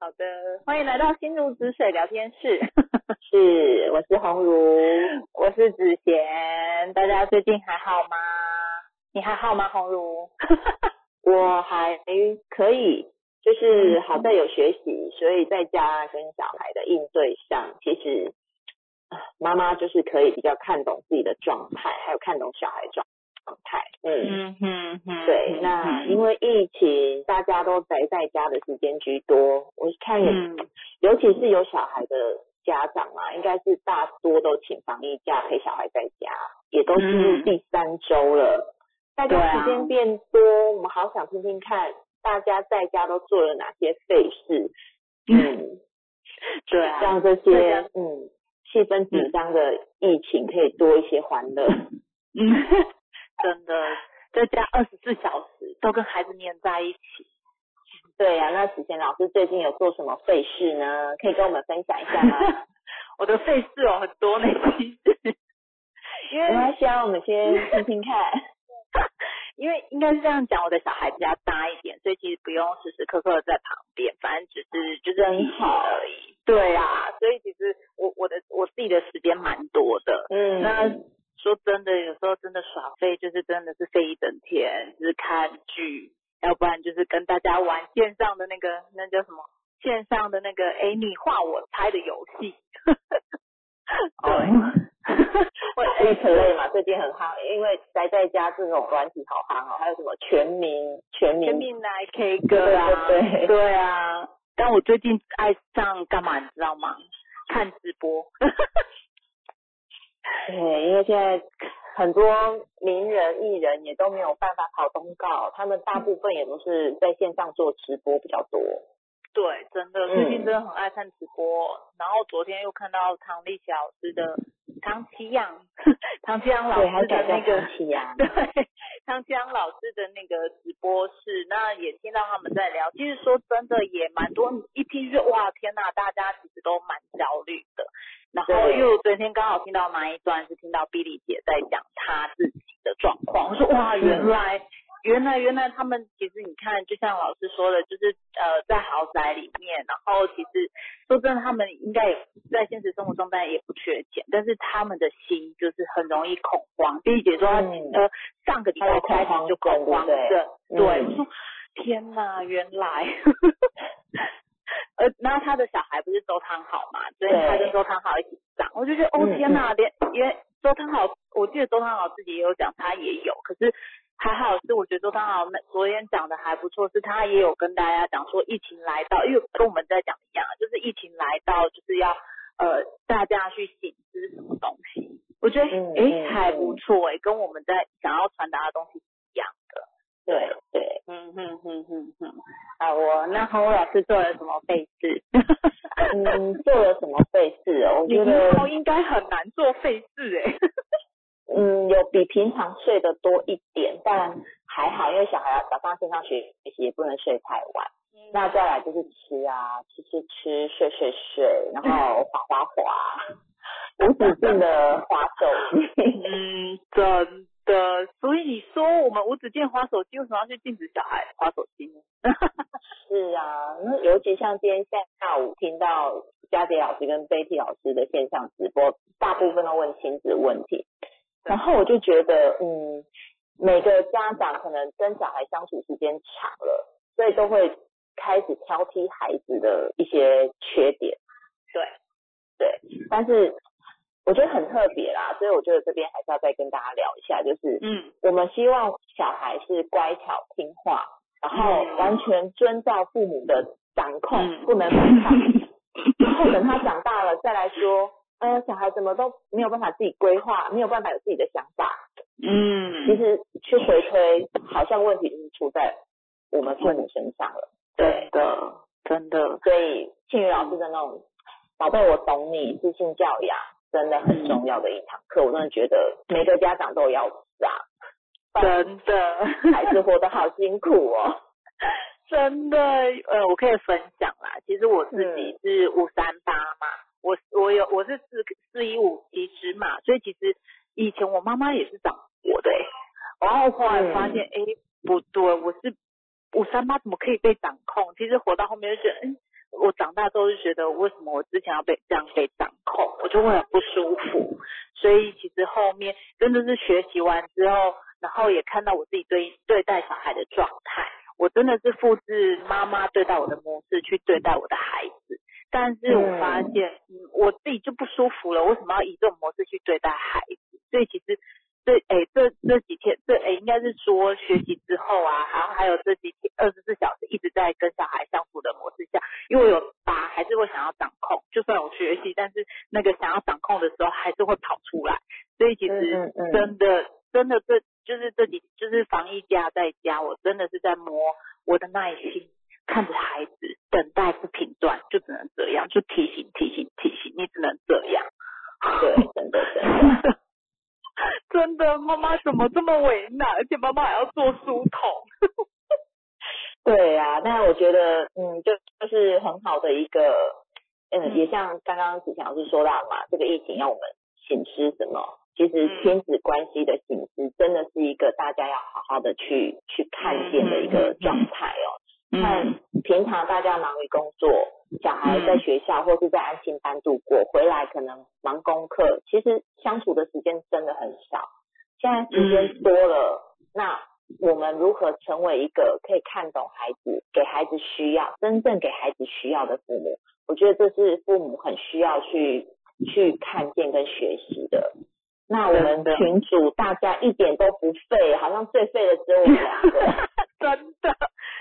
好的，欢迎来到心如止水聊天室。是，我是红如，我是子贤。大家最近还好吗？你还好吗，红如？我还可以，就是好在有学习，所以在家跟小孩的应对上，其实妈妈就是可以比较看懂自己的状态，还有看懂小孩状状态。嗯嗯嗯，对。那因为疫情，大家都宅在家的时间居多，我看，尤其是有小孩的家长啊，应该是大多都请防疫假陪小孩在家，也都进入第三周了。大家时间变多，我们好想听听看，大家在家都做了哪些费事？嗯，对啊，让这些嗯气氛紧张的疫情可以多一些欢乐。嗯，真的，在家二十四小时都跟孩子黏在一起。对呀，那子贤老师最近有做什么费事呢？可以跟我们分享一下吗？我的费事哦很多呢，其实，因为没关系啊，我们先听听看。因为应该是这样讲，我的小孩比较大一点，所以其实不用时时刻刻在旁边，反正只是就是很好而已。对啊，所以其实我我的我自己的时间蛮多的。嗯。那说真的，有时候真的耍废，就是真的是废一整天，就是看剧，要不然就是跟大家玩线上的那个那叫什么线上的那个哎你画我猜的游戏。对。会 A play 嘛，最近很夯，因为宅在家这种软体好夯哦，还有什么全民全民全民来 K 歌啊，对对啊。但我最近爱上干嘛，你知道吗？看直播。对，因为现在很多名人艺人也都没有办法跑通告，他们大部分也都是在线上做直播比较多。对，真的最近真的很爱看直播，然后昨天又看到唐丽霞老师的。唐奇阳，唐奇阳老师的那个 对，唐奇阳老师的那个直播室，那也听到他们在聊。其实说真的，也蛮多，一听就哇天呐，大家其实都蛮焦虑的。然后又昨天刚好听到那一段，是听到碧丽姐在讲她自己的状况。我说哇，原来。原来，原来他们其实你看，就像老师说的，就是呃，在豪宅里面，然后其实说真的，他们应该在现实生活中当然也不缺钱，但是他们的心就是很容易恐慌。碧姐说，呃，上个礼拜开始就恐慌的，对，我说天哪，原来，呃，然后他的小孩不是周汤好嘛，所以他跟周汤好一起上，我就觉得哦天哪，连因为周汤好，我记得周汤好自己也有讲，他也有，可是。还好是我觉得周汤豪那昨天讲的还不错，是他也有跟大家讲说疫情来到，因为跟我们在讲一样，就是疫情来到就是要呃大家去醒思什么东西，我觉得哎还不错哎，跟我们在想要传达的东西是一样的。对对，嗯哼哼哼哼。啊，我那洪老师做了什么费事？嗯，做了什么费事哦？我觉得应该很难做费事哎。嗯，有比平常睡得多一点，但还好，因为小孩要早上线上学习，也不能睡太晚。那再来就是吃啊，吃吃吃，睡睡睡，然后 滑滑滑，无止境的滑手机。嗯，真说我们无止境滑手机，为什么要去禁止小孩滑手机呢？是啊，那尤其像今天下午听到佳杰老师跟贝蒂老师的线上直播，大部分都问亲子问题。然后我就觉得，嗯，每个家长可能跟小孩相处时间长了，所以都会开始挑剔孩子的一些缺点。对，对，但是我觉得很特别啦，所以我觉得这边还是要再跟大家聊一下，就是，嗯，我们希望小孩是乖巧听话，然后完全遵照父母的掌控，不能反抗，然后等他长大了再来说。呃，小孩怎么都没有办法自己规划，没有办法有自己的想法。嗯，其实去回推，好像问题就是出在我们父母身上了。对的，真的。所以庆宇老师的那种“宝贝，我懂你”自信教养，真的很重要的一堂课。我真的觉得每个家长都要上。真的，孩子活得好辛苦哦。真的，呃，我可以分享啦。其实我自己是五三八嘛。我我有我是四四一五七十嘛，所以其实以前我妈妈也是长我的，然后后来发现哎不对，我是五三八怎么可以被掌控？其实活到后面就觉得，嗯，我长大之后就觉得，为什么我之前要被这样被掌控，我就会很不舒服。所以其实后面真的是学习完之后，然后也看到我自己对对待小孩的状态，我真的是复制妈妈对待我的模式去对待我的孩子。但是我发现，嗯，我自己就不舒服了。为什么要以这种模式去对待孩子？所以其实。这哎，这这几天，这哎，应该是说学习之后啊，然后还有这几天二十四小时一直在跟小孩相处的模式下，因为有爸还是会想要掌控，就算有学习，但是那个想要掌控的时候还是会跑出来，所以其实真的真的这就是这几就是防疫家在家，我真的是在磨我的耐心，看着孩子等待不平断，就只能这样，就提醒提醒提醒，你只能这样，对，真的真的。真的，妈妈怎么这么为难？而且妈妈还要做书童。对呀，那我觉得，嗯，就就是很好的一个，嗯，也像刚刚子强老师说到嘛，这个疫情要我们醒思什么？其实亲子关系的醒思，真的是一个大家要好好的去去看见的一个状态哦。看平常大家忙于工作，小孩在学校或是在安心班度过，回来可能忙功课，其实相处的时间真的很少。现在时间多了，那我们如何成为一个可以看懂孩子、给孩子需要、真正给孩子需要的父母？我觉得这是父母很需要去去看见跟学习的。那我们群主大家一点都不废，好像最废的只有我们两个，真的。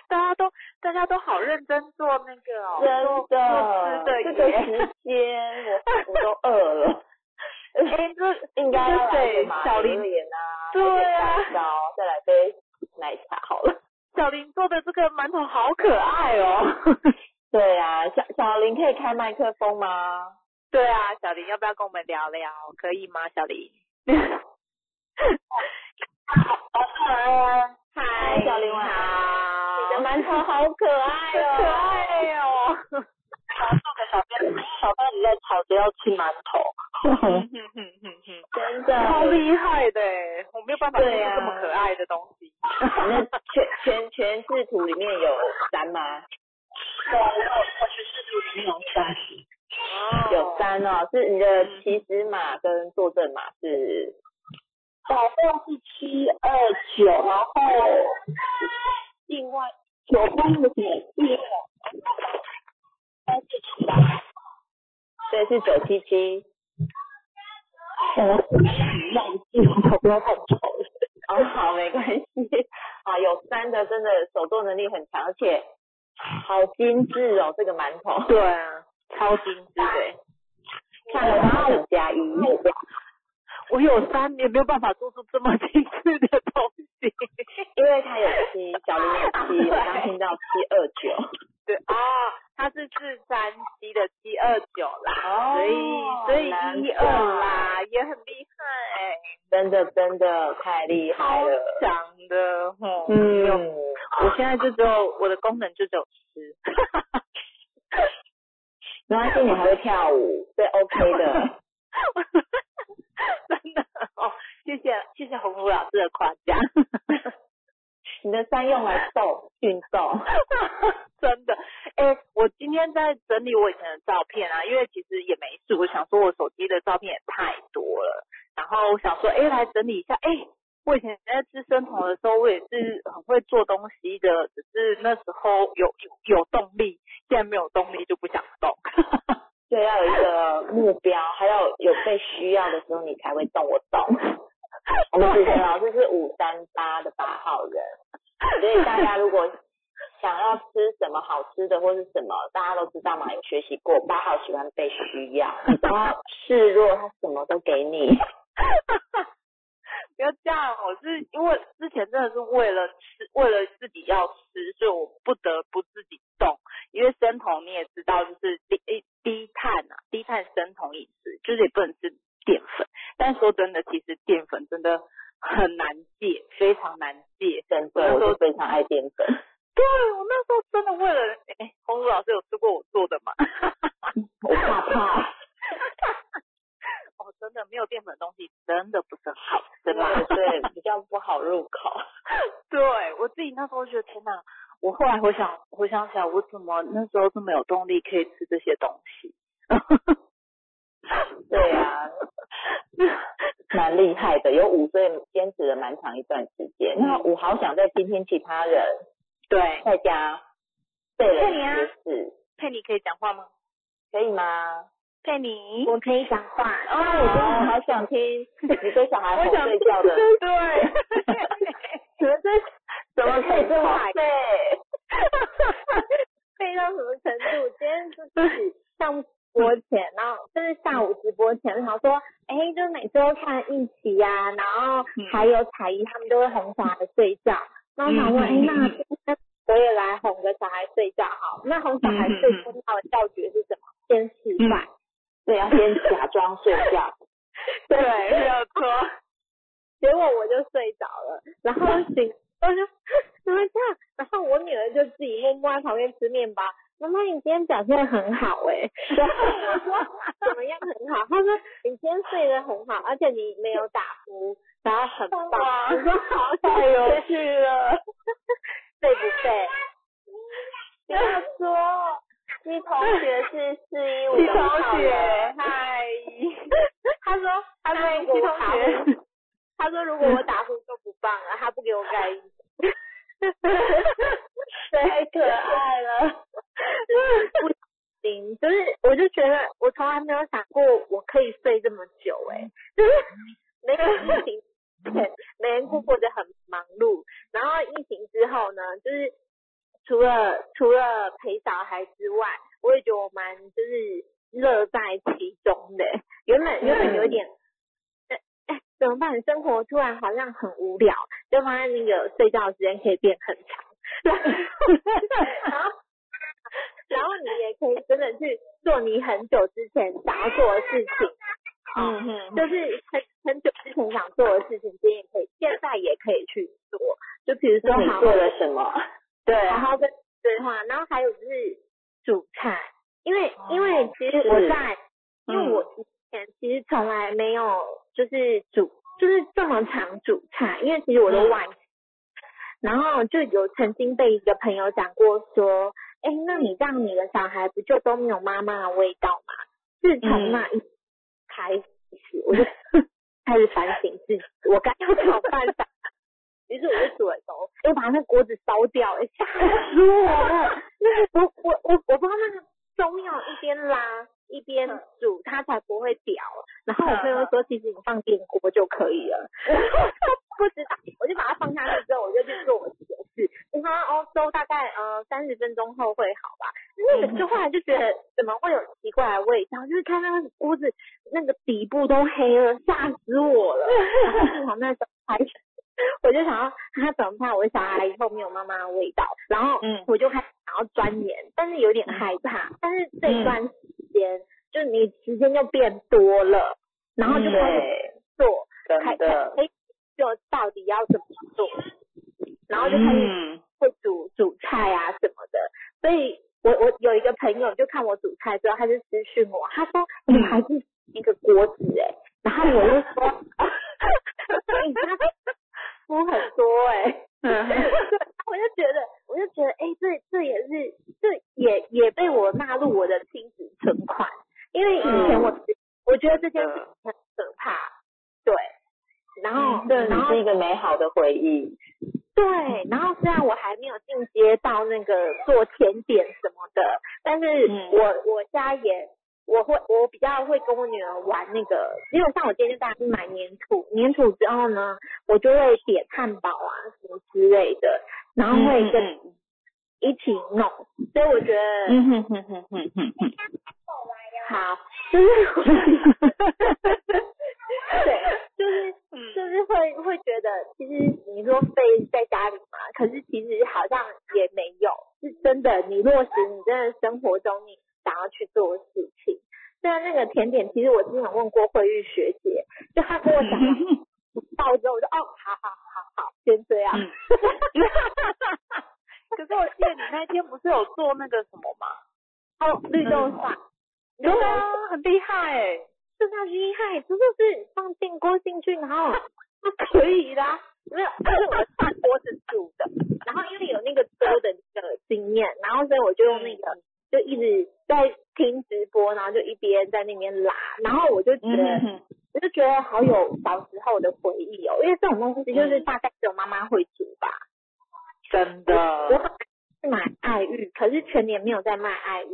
大家都大家都好认真做那个哦，真的，这个时间我我都饿了。哎，这应该要来小林脸啊，对啊，再来杯奶茶好了。小林做的这个馒头好可爱哦。对啊，小小林可以开麦克风吗？对啊，小林要不要跟我们聊聊？可以吗，小林？好，嗨，小林好。你的馒头好可爱哦，可爱哦！他做给小编，小编你在吵着要吃馒头，真的，超厉害的，我没有办法做这么可爱的东西。那全全全视图里面有三吗？对，我全视图里面有三。哦，有三哦，是你的起始码跟作证码是，保证是七二九，然后另外。九三的点一，三四七八，对，是九七七。我忘记了，不要太丑了。哦，好，没关系。啊，有三的真的手作能力很强，而且好精致哦，这个馒头。对啊，超精致对。看了八五加一。我有三，年没有办法做出这么精致的东西，因为它有七，小林有七，我刚听到七二九，对啊，它是四三七的七二九啦，所以所以一二啦，也很厉害，真的真的太厉害了，强的，嗯，我现在就只有我的功能就只有吃，没关系，你还会跳舞，对，OK 的。真的哦，谢谢谢谢红茹老师的夸奖。你的三用来 瘦运动，真的。哎，我今天在整理我以前的照片啊，因为其实也没事，我想说我手机的照片也太多了，然后我想说，哎，来整理一下。哎，我以前在吃生酮的时候，我也是很会做东西的，只是那时候有有有动力，现在没有动力就不想动。对，要有一个目标，还要有被需要的时候，你才会动。我懂。我们之前老师是五三八的八号人，所以大家如果想要吃什么好吃的或是什么，大家都知道嘛，有学习过。八号喜欢被需要，然后示弱，他什么都给你。不要这样，我是因为之前真的是为了吃，为了自己要吃，所以我不得不自己动。因为生酮你也知道，就是低低碳啊，低碳生酮饮食，就是也不能吃淀粉。但说真的，其实淀粉真的很难戒，非常难戒。真的，我非常爱淀粉。对，我那时候真的为了，哎，红茹老师有吃过我做的吗？我怕怕。真的没有淀粉的东西，真的不是很好吃啦。对，比较不好入口。对我自己那时候觉得天哪，我后来回想回我想起来，我怎么那时候这么有动力可以吃这些东西？对呀，蛮厉害的，有五岁坚持了蛮长一段时间。那我好想再听听其他人，对，在家对了一事。佩妮可以讲话吗？可以吗？佩妮，我可以讲话。哦，我真的好想听 你说小孩哄睡觉的。对。怎么这怎么可以这么对？背到什么程度？今天是自己上播前，然后就是下午直播前，想说，哎，就每次都看一起呀，然后还有彩衣他们都会哄小孩睡觉，然后想问，哎，那我也来哄个小孩睡觉好？那哄小孩睡觉的教诀是什么？先示范。对，要先假装睡觉。对，没有错。结果我就睡着了，然后醒，我就怎么这样？然后我女儿就自己默默在旁边吃面包。妈妈，你今天表现很好哎。我说怎么样很好？她说你今天睡得很好，而且你没有打呼，然后很棒。我说 好，太有趣了。对不对？不要说。你同学是四一五的同学，嗨，他说他说如果他说如果我打呼就不棒了，他不给我盖衣服，太可爱了，不行，就是我就觉得我从来没有想过我可以睡这么久，哎，就是那个疫情前，每天过得很忙碌，然后疫情之后呢，就是。除了除了陪小孩之外，我也觉得我蛮就是乐在其中的。原本原本有点，哎哎怎么办？生活突然好像很无聊，就发现那个睡觉时间可以变很长。然后 然后你也可以真的去做你很久之前想要做的事情。嗯哼，就是很很久之前想做的事情，今天也可以，现在也可以去做。就比如说你做了什么？对，好好跟对话，然后还有就是煮菜，因为因为其实我在，因为我以前其实从来没有就是煮就是这么常煮菜，因为其实我都外，然后就有曾经被一个朋友讲过说，哎，那你这样你的小孩不就都没有妈妈的味道吗？自从那一开始，我就开始反省自己，我该要怎么办？于是我就煮了粥，又把那锅子烧掉，吓死我了！那个我我我我不知道那个中药一边拉一边煮，它才不会掉。然后我朋友说，其实你放电锅就可以了。不知道，我就把它放下去之后，我就去做我自己的事。你看哦，粥大概呃三十分钟后会好吧？那个就后来就觉得怎么会有奇怪的味道？就是看那个锅子那个底部都黑了，吓死我了。然后幸好那时候还。我就想要他怎么怕我小孩以后没有妈妈的味道，然后我就开始想要钻研，但是有点害怕。但是这一段时间，就你时间就变多了，然后就开始做，开始哎，就到底要怎么做，然后就开始会煮煮菜啊什么的。所以我我有一个朋友就看我煮菜之后，他就私讯我，他说你还是一个锅子哎，然后我就说 你他。书很多哎，对，我就觉得，我就觉得，哎，这这也是，这也也被我纳入我的亲子存款，因为以前我我觉得这件事情很可怕，对，然后，对，然后是一个美好的回忆，对，然后虽然我还没有进阶到那个做甜点什么的，但是我我家也。我会，我比较会跟我女儿玩那个，因为像我今天就带她去买粘土，粘土之后呢，我就会点汉堡啊什么之类的，然后会跟一起弄，所以我觉得，嗯哼哼哼哼哼哼，好，就是，对，就是就是会会觉得，其实你说飞在家里嘛，可是其实好像也没有，是真的，你落实你真的生活中你。想要去做事情，虽然那个甜点，其实我之前问过慧玉学姐，就她跟我讲到之后，我就哦，好好好好，先这样。可是我记得你那天不是有做那个什么吗？哦，绿豆沙，对啊，很厉害哎，是他厉害，这就是放电锅进去，然后它可以的，没有，是我的饭锅是煮的，然后因为有那个多的那个经验，然后所以我就用那个就一直在听直播，然后就一边在那边拉，然后我就觉得我就觉得好有小时候的回忆哦，因为这种东西就是大概只有妈妈会煮吧，真的。我买爱玉，可是全年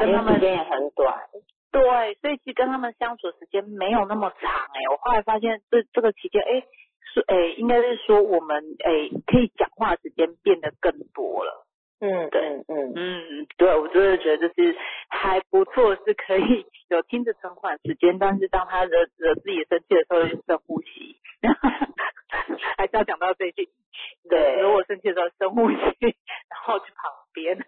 跟他们时间也很短。对，所以其实跟他们相处的时间没有那么长哎。我后来发现这这个期间哎是哎应该是说我们哎可以讲话时间变得更多了。嗯，对，嗯嗯，对，我真的觉得就是还不错，是可以有听着存款时间，但是当他惹惹自己生气的时候，就深呼吸，还是要讲到这句，对，如果生气的时候深呼吸，然后去旁边。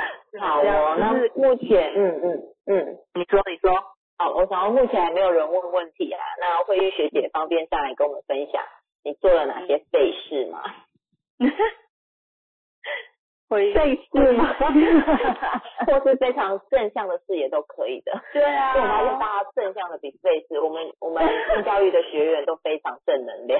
好哦，那目前，嗯嗯嗯，你说你说，好，我想要目前还没有人问问题啊，那慧玉学姐方便上来跟我们分享你做了哪些费事吗？费事吗？或是非常正向的事也都可以的。对啊，我们还是大家正向的比费事。我们我们性教育的学员都非常正能量。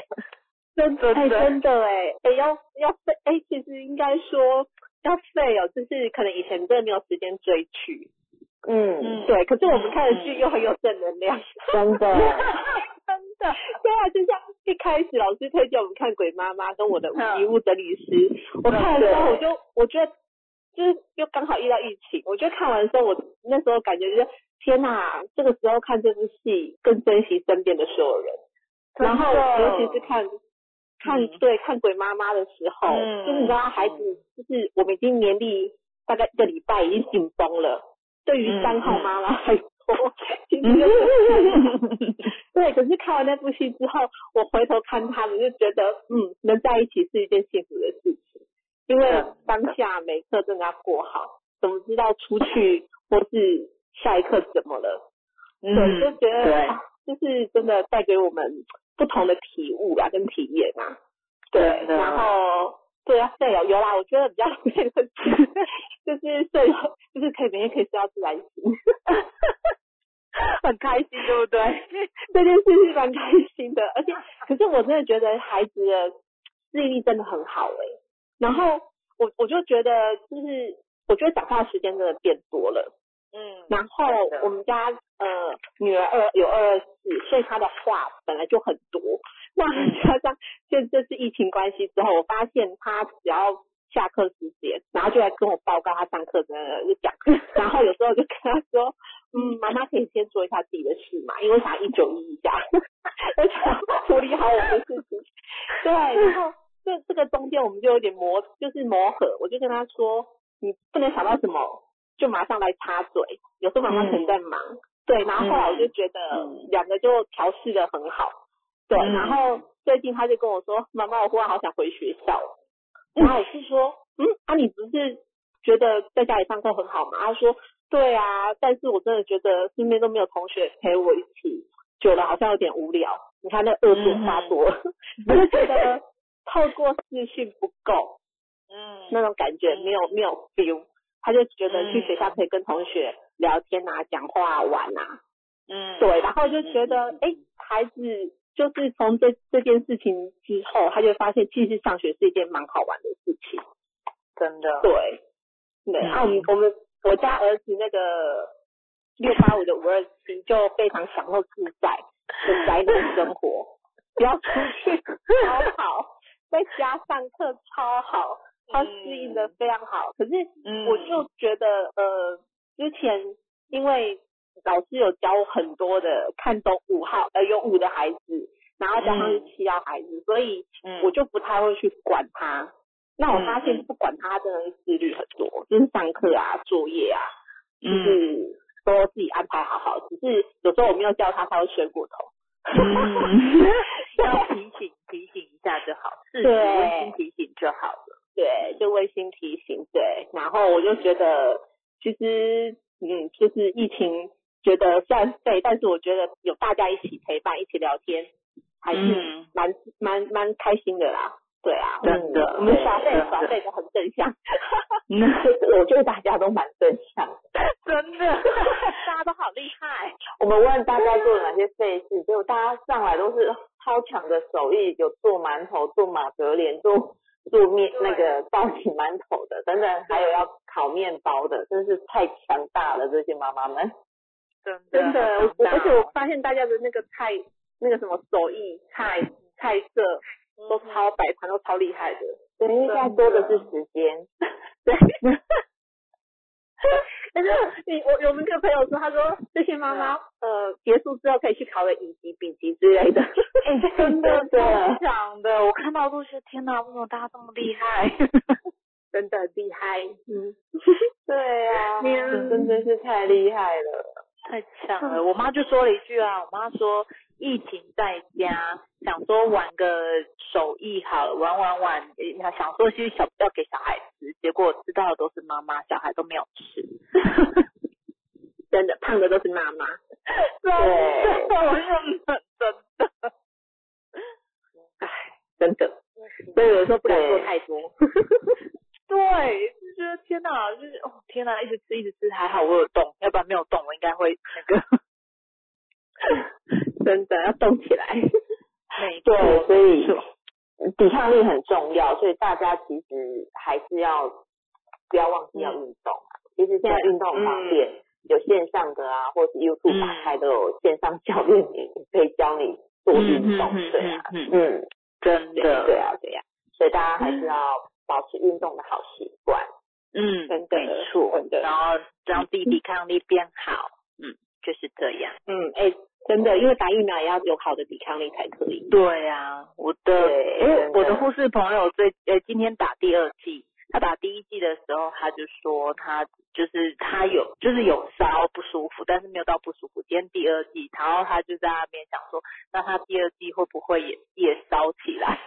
真的，哎，真的，哎，哎，要要费，哎，其实应该说要废哦，就是可能以前真的没有时间追剧。嗯，对。可是我们看的剧又很有正能量。真的。真的，对啊，就像一开始老师推荐我们看《鬼妈妈》跟我的遗物整理师，我看的时候我就我觉得就是又刚好遇到疫情，我觉得看完的时候我那时候感觉就是天哪，这个时候看这部戏更珍惜身边的所有人，然后尤其是看看对看《鬼妈妈》的时候，就是你知道孩子就是我们已经年历大概一个礼拜已经紧绷了，对于三号妈妈还。其实，对，可是看完那部戏之后，我回头看他们，就觉得，嗯，能在一起是一件幸福的事情。因为当下每刻真的要过好，怎么知道出去或是下一刻怎么了？对，就觉得，就是真的带给我们不同的体悟啊，跟体验啊。对，然后对啊，对哦，有啦，我觉得比较累的是，就是睡，就是可以每天可以睡到自然醒，很开心，对不对？这件事是蛮开心的，而且，可是我真的觉得孩子的记忆力真的很好哎。然后我我就觉得，就是我觉得讲话时间真的变多了，嗯。然后我们家呃女儿二有二二四，所以她的话本来就很多。那加上就这次疫情关系之后，我发现她只要下课时间，然后就来跟我报告她上课的就讲，然后有时候就跟她说，嗯，妈妈可以先做一下自己的事嘛，因为想一九一一下，而且处理好我的事情。对，然后这这个中间我们就有点磨，就是磨合。我就跟她说，你不能想到什么就马上来插嘴，有时候妈妈可能在忙。对，然后后来我就觉得两个就调试的很好。对，然后最近他就跟我说：“妈妈，我忽然好想回学校。”然后我是说：“嗯，啊，你不是觉得在家里上课很好吗？”他说：“对啊，但是我真的觉得身边都没有同学陪我一起，久了好像有点无聊。你看那恶作发作，我就觉得透过视讯不够，嗯，那种感觉没有没有 feel。他就觉得去学校可以跟同学聊天啊、讲话、玩啊，嗯，对，然后就觉得哎，孩子。”就是从这这件事情之后，他就发现其实上学是一件蛮好玩的事情，真的。对，对。啊，我们我们我家儿子那个六八五的五二七就非常享受自在的宅男生活，不要出去超好，在家上课超好，他适应的非常好。可是我就觉得呃，之前因为。老师有教很多的看懂五号呃有五的孩子，然后加上是七号孩子，所以我就不太会去管他。那我发现不管他真的是自律很多，就是上课啊作业啊，就是都自己安排好好。只是有时候我没有叫他，他会睡过头。要提醒提醒一下就好，是温馨提醒就好了。对，就温馨提醒。对，然后我就觉得其实嗯，就是疫情。觉得虽然废，但是我觉得有大家一起陪伴、一起聊天，还是蛮蛮蛮开心的啦。对啊，真的，我们耍废耍废的很正向。我觉得大家都蛮正向，真的，大家都好厉害。我们问大家做了哪些废事，结果大家上来都是超强的手艺，有做馒头、做马格莲、做做面那个包起馒头的等等，还有要烤面包的，真是太强大了，这些妈妈们。真的，而且我发现大家的那个菜，那个什么手艺菜菜色都超摆盘都超厉害的。对，应该多的是时间。对。但是你我有那个朋友说，他说这些妈妈呃结束之后可以去考个乙级、丙级之类的。真的超强的，我看到都是天哪，为什么大家这么厉害？真的厉害。嗯。对呀。真的是太厉害了。太强了！我妈就说了一句啊，我妈说疫情在家，想说玩个手艺好了，玩玩玩，想说去小要给小孩吃，结果知道的都是妈妈，小孩都没有吃，真的胖的都是妈妈，对，我认真的，唉，真的，所以有时候不敢做太多，对。就觉得天哪，就是哦天哪，一直吃一直吃，还好我有动，要不然没有动，我应该会那个，真的要动起来。对，所以抵抗力很重要，所以大家其实还是要不要忘记要运动。其实现在运动很方便，有线上的啊，或是 YouTube 打开都有线上教练，可以教你做运动。对啊，嗯，真的，对啊，对啊，所以大家还是要保持运动的好习惯。嗯，没错，然后让自己抵抗力变好，嗯，就是这样。嗯，哎，真的，因为打疫苗也要有好的抵抗力才可以。对啊，我的，因为我的护士朋友最，呃，今天打第二剂，他打第一剂的时候，他就说他就是他有，就是有烧不舒服，但是没有到不舒服。今天第二剂，然后他就在那边想说，那他第二剂会不会也也烧起来？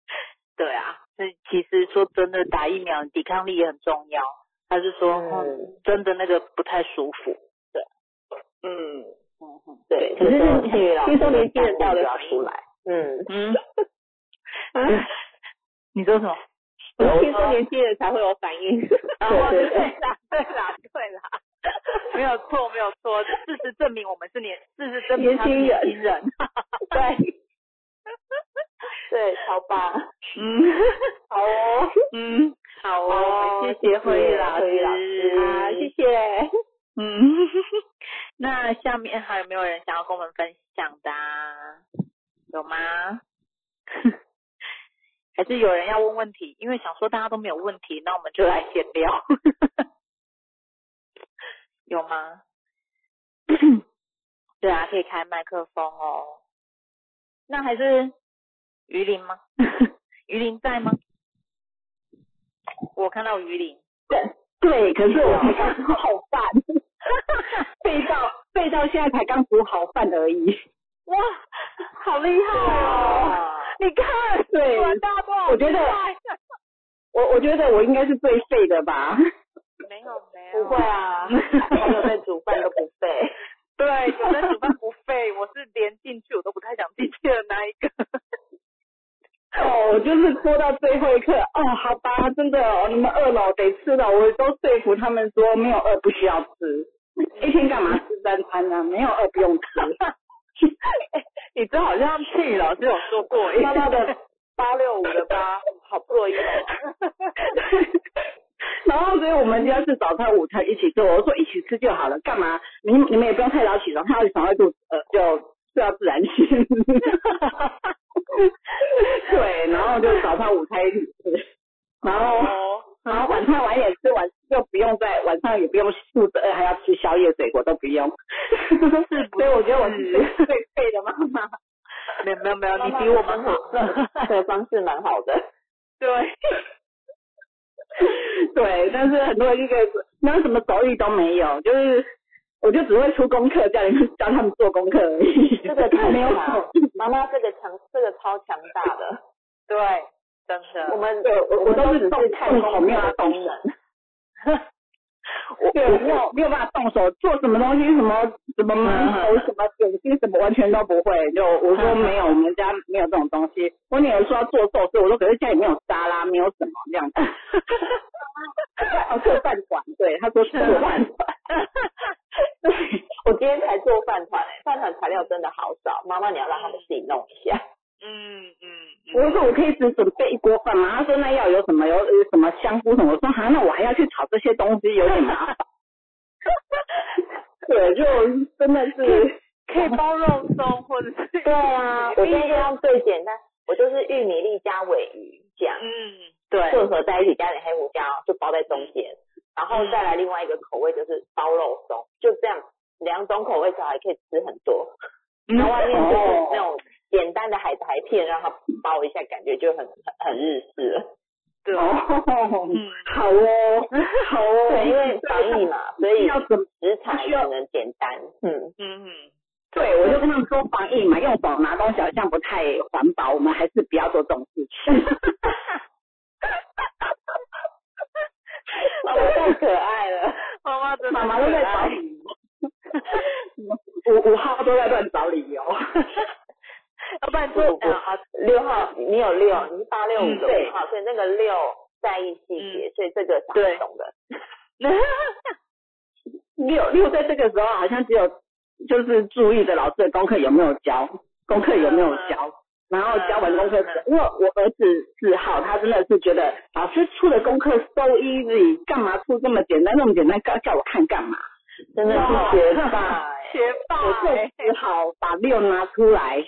对啊。所以其实说真的，打疫苗抵抗力也很重要。他是说，嗯，真的那个不太舒服。对，嗯，对。可是听说年轻人叫的要出来。嗯嗯。你说什么？听说年轻人才会有反应。对对对啦，对啦，对啦，没有错，没有错。事实证明我们是年，事实证明他是年轻人。对。对，好吧。嗯，好哦。嗯，好哦。谢谢慧玉老师啊，谢谢。嗯，那下面还有没有人想要跟我们分享的？啊有吗？还是有人要问问题？因为想说大家都没有问题，那我们就来闲聊。有吗？对啊，可以开麦克风哦。那还是鱼鳞吗？鱼鳞在吗？我看到鱼鳞。对对，可是我好饭，背到背到现在才刚煮好饭而已。哇，好厉害哦！你看，对，我觉得，我我觉得我应该是最废的吧？没有没有，不会啊，有在煮饭都不废。对，有在煮饭不废，我是连进去我都不太想进去的那一个。哦，我就是拖到最后一刻。哦，好吧，真的，哦，你们饿了得吃了，我都说服他们说没有饿不需要吃，一天干嘛吃三餐呢？没有饿不用吃。你这好像庆宇老师有说过，妈妈的 八六五的八，好不容易。然后所以我们家是早餐、午餐一起做，我说一起吃就好了，干嘛？你你们也不用太早起床，太早起床会肚子饿，就睡到自然醒。对，然后就早餐、午餐一起吃，然后然后晚餐晚点吃完，就不用在晚上也不用肚子饿，还要吃宵夜、水果都不用。所以我觉得我是最废的妈妈。没有没有没有，你比我们好，这个方式蛮好的。对。对，但是很多人一个那什么手艺都没有，就是我就只会出功课，叫你们教他们做功课而已。这个太没有妈妈这个强，这个超强大的。对，真的。我们我我都是动太功，没有动手。我我没有没有办法动手做什么东西，什么什么馒头，什么点心，什么完全都不会。就我说没有，我们家没有这种东西。我女儿说要做寿司，我说可是家里没有沙拉，没有什么这样子。哦，做饭团，对，他说做饭团。我今天才做饭团，饭团材料真的好少，妈妈你要让他们自己弄一下。嗯嗯。我说我可以只准备一锅饭吗？他说那要有什么有有什么香菇什么？我说好，那我还要去炒这些东西，有点麻烦。对，就真的是可以包肉松或者是对啊，我今天用最简单，我就是玉米粒加尾鱼酱，嗯，对，混合在一起加点黑胡椒，就包在中间，然后再来另外一个口味就是包肉松，就这样两种口味小孩可以吃很多，那外面就是那种。简单的海苔片让它包一下，感觉就很很很日式了。对哦，嗯，好哦，好哦。对，因为防疫嘛，所以要食材只能简单。嗯嗯嗯。对，我就跟他们说防疫嘛，用手拿东西好像不太环保，我们还是不要做这种事情。妈妈太可爱了，妈妈真的妈妈都在找理由。五五号都在乱找理由。要不然做啊，六号你有六，你是八六五的五号，所以那个六在意细节，所以这个是懂的。六六在这个时候好像只有就是注意的老师的功课有没有教，功课有没有教，然后教完功课，因为我儿子四号，他真的是觉得老师出的功课 so easy，干嘛出这么简单那么简单，叫叫我看干嘛？真的是学霸，学霸，我就只好把六拿出来。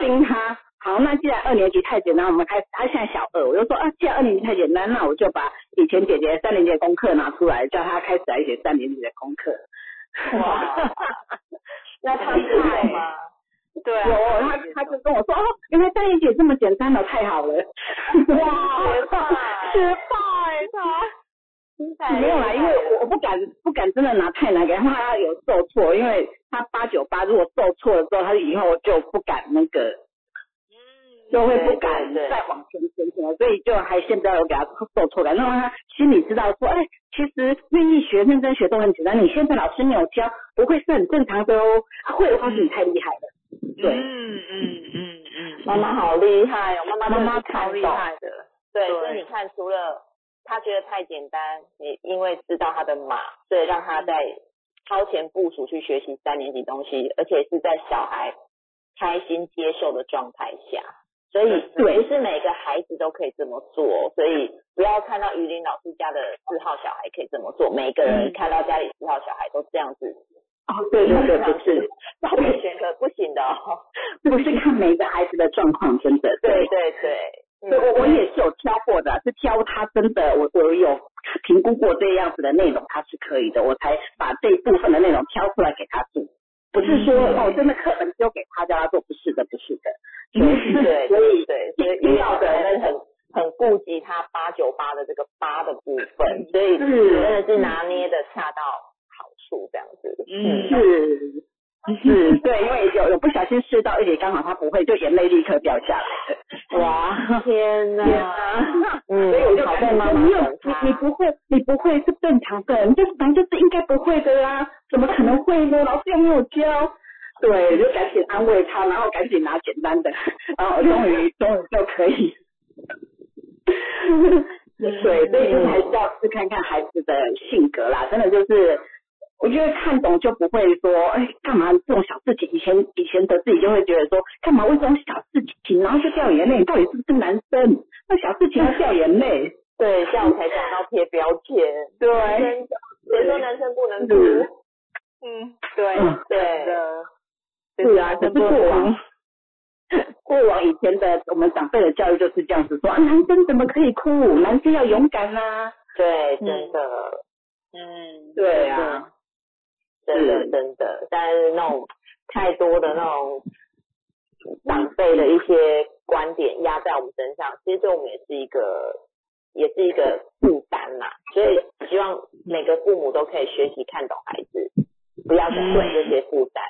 盯他，好，那既然二年级太简单，我们开始。他现在小二，我就说啊，既然二年级太简单，那我就把以前姐姐三年级的功课拿出来，叫他开始来写三年级的功课。哇，那他厉害吗？对，有他，他就跟我说哦，原来三年级这么简单的，太好了。哇，学霸，学霸哎，他。没有啦，因为我我不敢不敢真的拿太难给他，他有受挫，因为。他八九八，如果受挫了之后，他以后就不敢那个，嗯就会不敢再往前前进了。所以就还先不要有给他受挫感，让他心里知道说，哎，其实愿意学、认真学都很简单。你现在老师没有教，不会是很正常的哦。会的话是你太厉害了。对，嗯嗯嗯嗯，妈妈好厉害哦，妈妈妈妈超厉害的。对，所以你看，除了他觉得太简单，你因为知道他的码，所以让他在超前部署去学习三年级东西，而且是在小孩开心接受的状态下。所以不是每个孩子都可以这么做，所以不要看到于林老师家的四号小孩可以这么做，每个人看到家里四号小孩都这样子。哦，对对对，不是，那我选择不行的哦，不是看每个孩子的状况，真的。对对对，我我也是有挑过的，是挑他真的，我我有评估过这样子的内容，他是可以的，我才把这一部分的内容挑出来给他做。不是说哦，真的课本丢给他叫他做，不是的，不是的。对，所以对，所以遇到的人很很顾及他八九八的这个八的部分，所以真的是拿捏的恰到好处这样子。嗯，是。是，对，因为有有不小心试到，一点刚好他不会，就眼泪立刻掉下来。哇，天哪！嗯，所以我就好在妈妈你你不会，你不会是正常的，你就是反正就是应该不会的啦，怎么可能会呢？老师又没有教。对，就赶紧安慰他，然后赶紧拿简单的，然后终于终于就可以。对，所以就是还是要试看看孩子的性格啦，真的就是。我觉得看懂就不会说，哎，干嘛这种小事情？以前以前的自己就会觉得说，干嘛为这种小事情，然后就掉眼泪？到底是不是男生？那小事情要掉眼泪？对，这样才讲到贴标签。对，谁说男生不能哭？嗯，对对的。是啊，这是过往 过往以前的我们长辈的教育就是这样子说，男生怎么可以哭？男生要勇敢啊！对，真的。嗯，对啊。真的真的，但是那种太多的那种长辈的一些观点压在我们身上，其实对我们也是一个也是一个负担嘛。所以希望每个父母都可以学习看懂孩子，不要再问这些负担。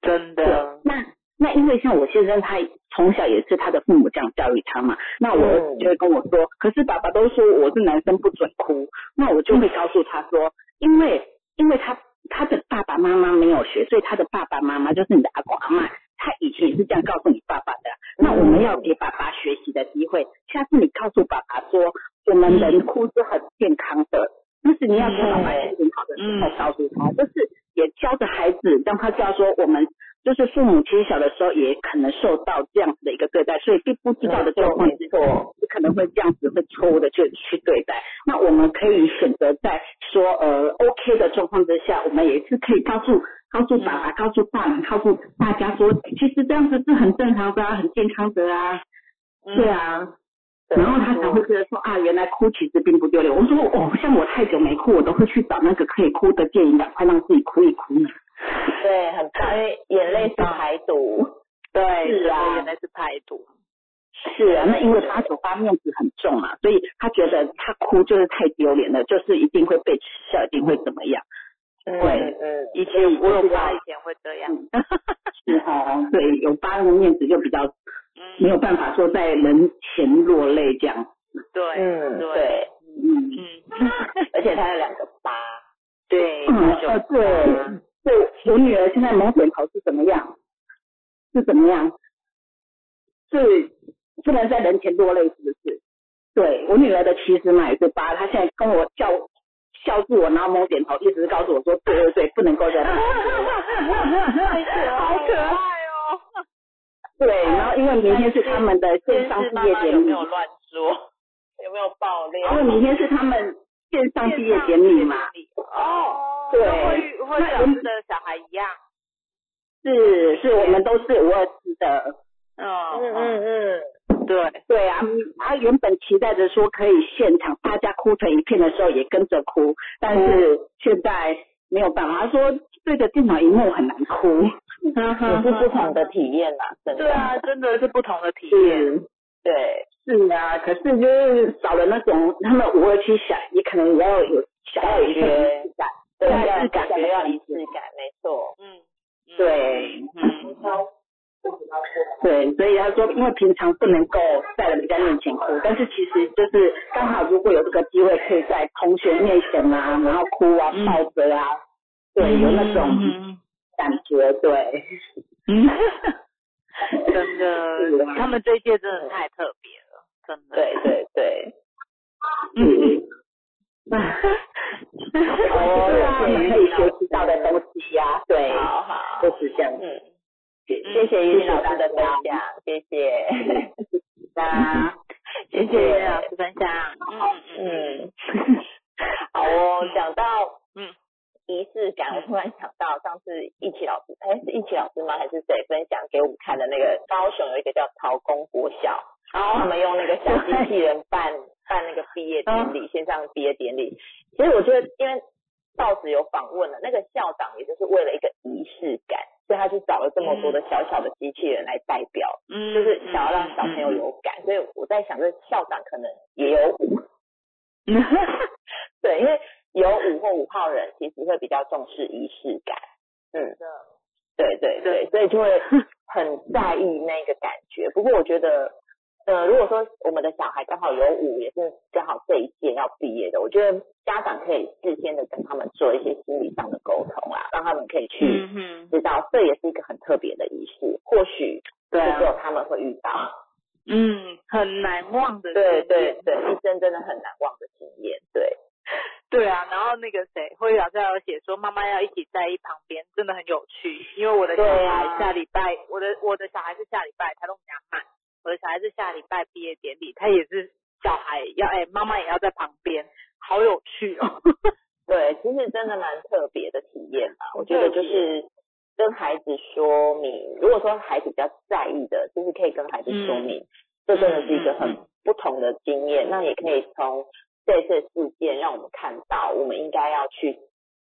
真的。那那因为像我先生，他从小也是他的父母这样教育他嘛。那我儿子就会跟我说，可是爸爸都说我是男生不准哭，那我就会告诉他说，因为因为他。他的爸爸妈妈没有学，所以他的爸爸妈妈就是你的阿公阿妈，他以前也是这样告诉你爸爸的。那我们要给爸爸学习的机会，下次你告诉爸爸说，我们人哭是很健康的，就是你要跟爸爸心情好的时候告诉他，就是也教着孩子，让他知道说我们。就是父母其实小的时候也可能受到这样子的一个对待，所以并不知道的状况之下，就可能会这样子会错误的去去对待。那我们可以选择在说呃 OK 的状况之下，我们也是可以告诉告诉爸爸、告诉大人、告诉大家说，其实这样子是很正常的啊，很健康的啊。对啊，然后他才会觉得说啊，原来哭其实并不丢脸。我说哦，像我太久没哭，我都会去找那个可以哭的电影，赶快让自己哭一哭呢。对，很怕，因为眼泪是排毒。对，是啊，眼泪是排毒。是啊，那因为八九八面子很重嘛，所以他觉得他哭就是太丢脸了，就是一定会被耻笑，一定会怎么样。对，嗯，以前我有八以前会这样。是哦，对，有八的面子就比较没有办法说在人前落泪这样。对，嗯，对，嗯嗯，而且他有两个八。对，哦，对。对，我女儿现在蒙点头是怎么样？是怎么样？是不能在人前落泪，是不是？对我女儿的其实嘛也是八，她现在跟我笑笑住我，然后蒙点头，一直告诉我说对对对，不能够在。好可爱哦！对，然后因为明天是他们的线上毕业典礼，有没有乱说，有没有爆料？因为明天是他们线上毕业典礼嘛。哦。对，会会跟的小孩一样，是是，我们都是五二四的，嗯嗯嗯，对。对啊，他原本期待着说可以现场大家哭成一片的时候也跟着哭，但是现在没有办法，他说对着电脑荧幕很难哭，也是不同的体验啦，真的，对啊，真的是不同的体验，对，是啊，可是就是少了那种他们五二七想，也可能也要有想要有一些感。对，感觉要仪式感，没错。嗯，对，嗯，对，所以他说，因为平常不能够在人家面前哭，但是其实就是刚好如果有这个机会，可以在同学面前啊，然后哭啊，抱着啊，对，有那种感觉，对。嗯，真的，他们这一届真的太特别了。真的。对对对。嗯。哦，可以学习到的东西呀，对，好好，就是这样。嗯，谢谢于老师的分享，谢谢。那 谢谢于老师分享。嗯嗯。好哦，讲到嗯仪式感，我突然想到上次一起老师，哎是一起老师吗？还是谁分享给我们看的那个高雄有一个叫曹公国小，然后他们用那个小机器人办办那个毕业典礼，线上毕业典礼。其实我觉得，因为报纸有访问了那个校长，也就是为了一个仪式感，所以他去找了这么多的小小的机器人来代表，嗯，就是想要让小朋友有感。所以我在想，这校长可能也有舞，对，因为有五或五号人，其实会比较重视仪式感，嗯，对对对，所以就会 很在意那个感觉。不过我觉得。呃，如果说我们的小孩刚好有五，也是刚好毕业的，我觉得家长可以事先的跟他们做一些心理上的沟通啦，让他们可以去知道这也是一个很特别的仪式，或许只有他们会遇到，嗯，很难忘的，对对对，一生真的很难忘的经验，对，对啊，然后那个谁，慧老师有写说妈妈要一起在一旁边，真的很有趣，因为我的小孩下礼拜，我的我的小孩是下礼拜他都比较慢。我的小孩是下礼拜毕业典礼，他也是小孩要哎，妈妈也要在旁边，好有趣哦。对，其实真的蛮特别的体验嘛。我觉得就是跟孩子说明，如果说孩子比较在意的，就是可以跟孩子说明，这真的是一个很不同的经验。那也可以从这次事件让我们看到，我们应该要去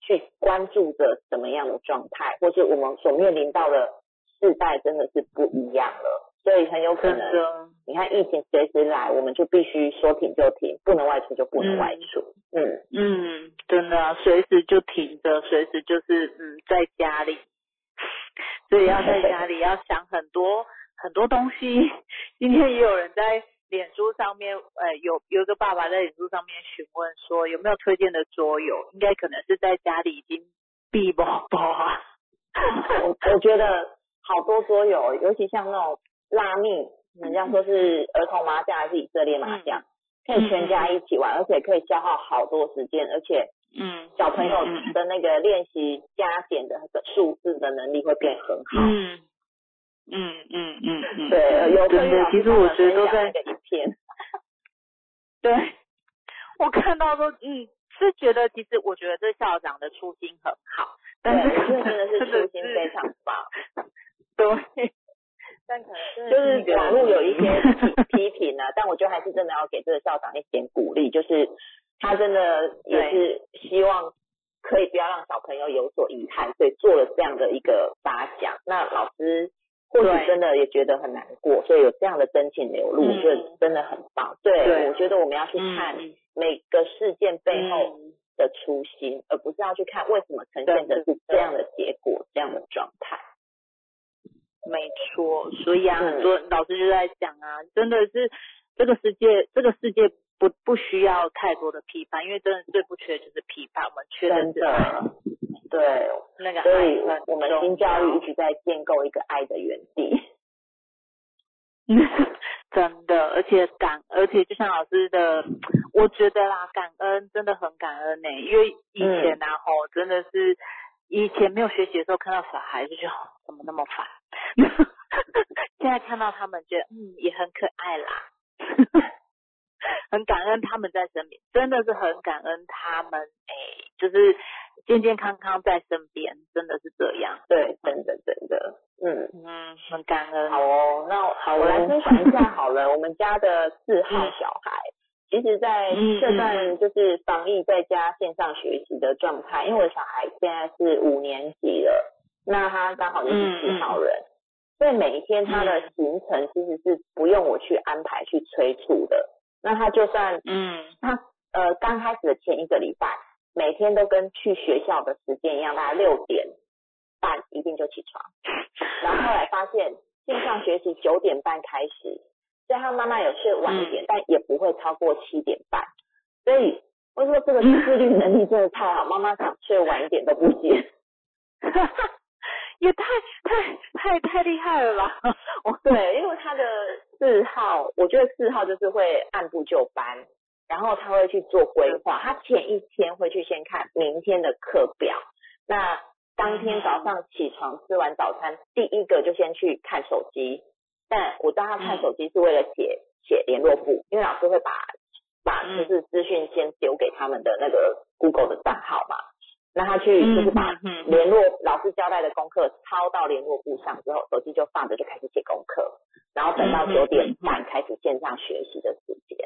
去关注着什么样的状态，或是我们所面临到的世代真的是不一样了。所以很有可能，你看疫情随时来，我们就必须说停就停，不能外出就不能外出。嗯嗯，真的，随时就停着，随时就是嗯在家里，所以要在家里要想很多很多东西。今天也有人在脸书上面，呃，有有一个爸爸在脸书上面询问说有没有推荐的桌游，应该可能是在家里已经闭宝宝啊。我我觉得好多桌游，尤其像那种。拉密，人家说是儿童麻将还是以色列麻将，可以全家一起玩，而且可以消耗好多时间，而且，嗯，小朋友的那个练习加减的数字的能力会变很好。嗯嗯嗯嗯嗯，对，有真的，其实我觉得都在一片。对，我看到说，嗯，是觉得其实我觉得这校长的初心很好，但是真的是初心非常棒。对。但可能就是网络有一些 批评啊，但我觉得还是真的要给这个校长一点鼓励，就是他真的也是希望可以不要让小朋友有所遗憾，所以做了这样的一个发奖。那老师或许真的也觉得很难过，所以有这样的真情流露，我觉得真的很棒。对，我觉得我们要去看每个事件背后的初心，而不是要去看为什么呈现的是这样的结果、这样的状态。没错，所以啊，很多老师就在讲啊，真的是这个世界，这个世界不不需要太多的批判，因为真的最不缺就是批判，我们缺的是爱。对，那个所以我们新教育一直在建构一个爱的园地。真的，而且感，而且就像老师的，我觉得啦，感恩真的很感恩呢，因为以前啊吼，真的是以前没有学习的时候，看到小孩子就怎么那么烦。现在看到他们，觉得嗯也很可爱啦，很感恩他们在身边，真的是很感恩他们，哎，就是健健康康在身边，真的是这样。对，真的真的，嗯嗯，很感恩。好哦，那好，我来分享一下好了。我们家的四号小孩，其实在这段就是防疫在家线上学习的状态，因为我的小孩现在是五年级了。那他刚好就是四号人，所以每一天他的行程其实是不用我去安排去催促的。那他就算嗯，他呃刚开始的前一个礼拜，每天都跟去学校的时间一样，大概六点半一定就起床。然后后来发现线上学习九点半开始，所以他妈妈有睡晚一点，但也不会超过七点半。所以我说这个自律能力真的太好，妈妈想睡晚一点都不行。也太太太太厉害了吧！对，因为他的四号，我觉得四号就是会按部就班，然后他会去做规划，他前一天会去先看明天的课表，那当天早上起床吃完早餐，第一个就先去看手机，但我当他看手机是为了写写联络簿，因为老师会把把就是资讯先丢给他们的那个 Google 的账号嘛。那他去就是把联络老师交代的功课抄到联络簿上之后，手机就放着就开始写功课，然后等到九点半开始线上学习的时间，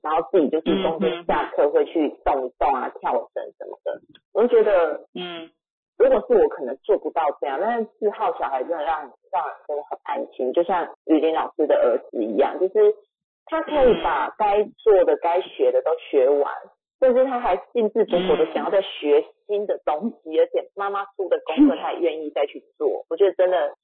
然后自己就是中间下课会去动一动啊、跳绳什么的。我就觉得，嗯，如果是我可能做不到这样，但是四号小孩真的让让人真的很安心，就像雨林老师的儿子一样，就是他可以把该做的、该学的都学完。甚至他还兴致勃勃的想要再学新的东西，而且妈妈出的功课他也愿意再去做。我觉得真的，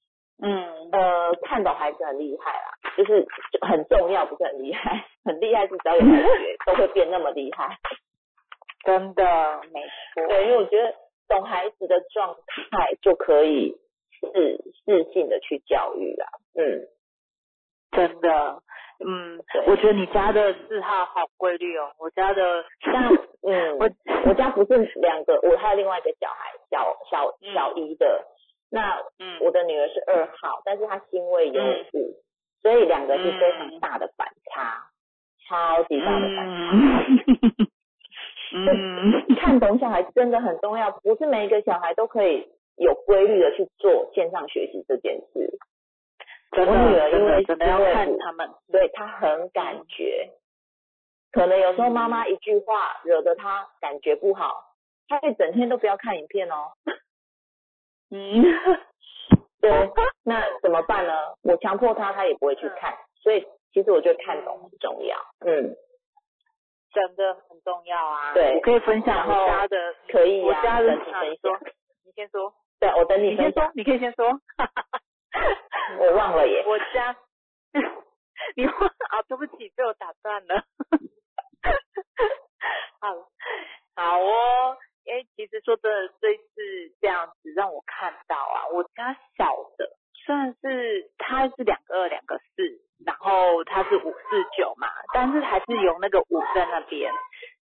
嗯呃，看懂孩子很厉害啦，就是很重要，不是很厉害，很厉害是只要有在学都会变那么厉害。真的没错，对，因为我觉得懂孩子的状态就可以自自信的去教育啦。嗯，真的。嗯，我觉得你家的四号好规律哦。我家的像，嗯，我我家不是两个，我还有另外一个小孩，小小小一的。那，嗯，我的女儿是二号，但是她星位有五，所以两个是非常大的反差，超级大的反差。嗯，看懂小孩真的很重要，不是每一个小孩都可以有规律的去做线上学习这件事。我女儿因为真的要看他们，对她很感觉，可能有时候妈妈一句话惹得她感觉不好，她会整天都不要看影片哦。嗯，对，那怎么办呢？我强迫她，她也不会去看，所以其实我觉得看懂很重要。嗯，真的很重要啊。对，我可以分享我家的，可以我家的，你说，你先说。对，我等你先说，你可以先说。我忘了耶，我家，你忘啊？对不起，被我打断了。好，好哦。哎，其实说真的，这次这样子让我看到啊，我家小的虽然是他是两个二两个四，然后他是五四九嘛，但是还是有那个五在那边。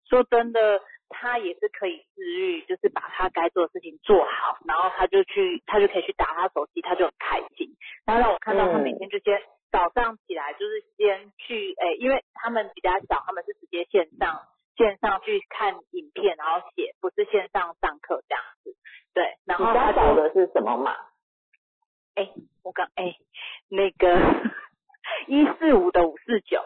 说真的。他也是可以自愈，就是把他该做的事情做好，然后他就去，他就可以去打他手机，他就很开心。然后让我看到他每天就先早上起来就是先去，诶，因为他们比较小，他们是直接线上线上去看影片，然后写，不是线上上课这样子。对，然后他找的是什么码？哎，我刚哎，那个 一四五的五四九，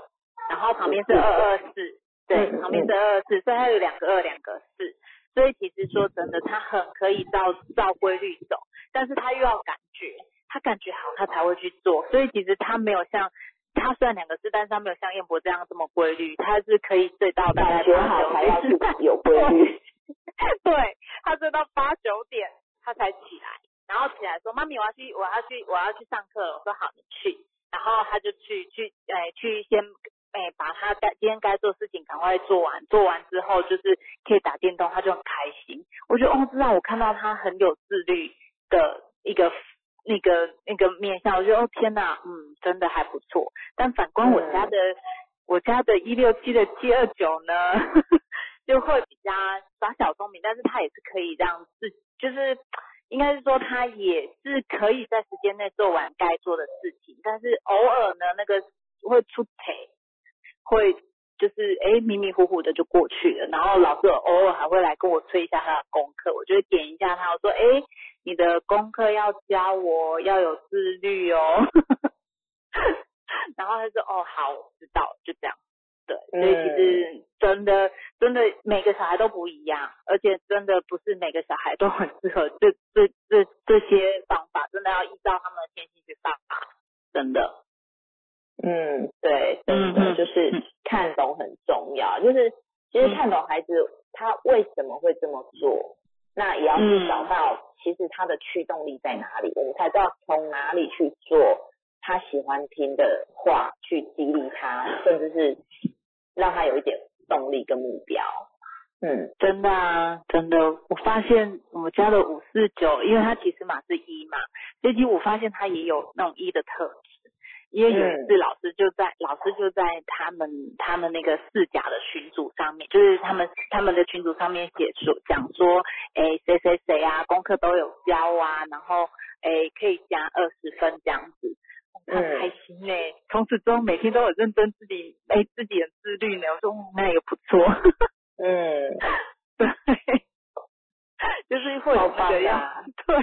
然后旁边是二二四。对，旁边是二四，所以它有两个二，两个四，所以其实说真的，他很可以照照规律走，但是他又要感觉，他感觉好，他才会去做，所以其实他没有像他虽然两个字，但是他没有像燕博这样这么规律，他是可以睡到大概八九点，有规律，对他睡到八九点他才起来，然后起来说妈咪我要去我要去我要去上课，我说好你去，然后他就去去哎去先。哎，把他该今天该做事情赶快做完，做完之后就是可以打电动，他就很开心。我觉得哦，让我看到他很有自律的一个那个那个面相，我觉得哦天哪，嗯，真的还不错。但反观我家的我家的一六七的七二九呢，就会比较耍小聪明，但是他也是可以让自，就是应该是说他也是可以在时间内做完该做的事情，但是偶尔呢那个会出腿。会就是哎迷迷糊糊的就过去了，然后老师偶尔还会来跟我催一下他的功课，我就会点一下他，我说哎你的功课要教我要有自律哦，然后他说哦好我知道就这样，对，所以其实真的真的每个小孩都不一样，而且真的不是每个小孩都很适合这这这这些方法，真的要依照他们的天性去办法，真的。嗯，对，真的就是看懂很重要。就是其实看懂孩子他为什么会这么做，那也要去找到其实他的驱动力在哪里，我们才知道从哪里去做他喜欢听的话，去激励他，甚至是让他有一点动力跟目标。嗯，真的啊，真的，我发现我家的五四九，因为他其实码是一嘛，所以其实我发现他也有那种一的特质。因为有一次老师就在老师就在他们他们那个四甲的群组上面，就是他们他们的群组上面写说讲说，哎谁谁谁啊功课都有交啊，然后哎可以加二十分这样子，很开心嘞。从此之后每天都很认真自己哎自己很自律呢，我说那也不错。嗯，对，就是会有这个样，对，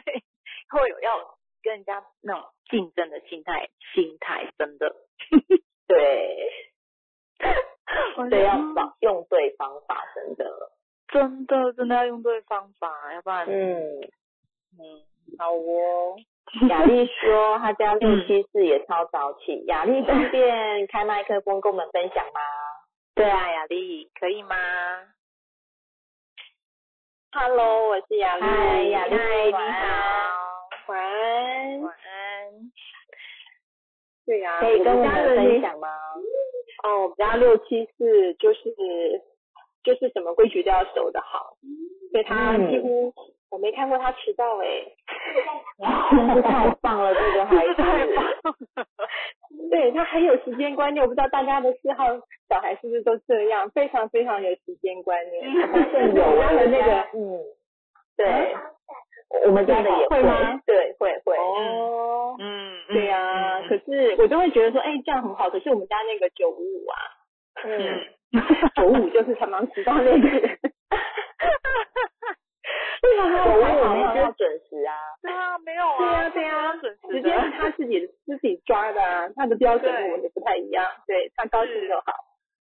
会有要跟人家那种竞争的心态，心态真的，对，对，要方用对方法，真的，真的真的要用对方法，要不然，嗯嗯，好哦。雅丽说她家六七四也超早起，雅丽方便开麦克风跟我们分享吗？对啊，雅丽可以吗？Hello，我是雅丽。嗨，雅丽，你好。晚安。对呀，可以跟我们分享吗？哦，我们家六七四就是就是什么规矩都要守的好，所以他几乎我没看过他迟到哎。哇，真是太棒了，这个孩子。太棒了。对他很有时间观念，我不知道大家的嗜好小孩是不是都这样，非常非常有时间观念。有家的那个，嗯，对，我们家的也会吗？对，会会。哦，嗯，对呀。可是我就会觉得说，哎，这样很好。可是我们家那个九五五啊，嗯，九五五就是常常迟到那个人。对啊，九五五没有要准时啊。对啊，没有啊。对啊，对啊，准时。时间是他自己自己抓的啊，他的标准跟我们不太一样。对他高兴就好。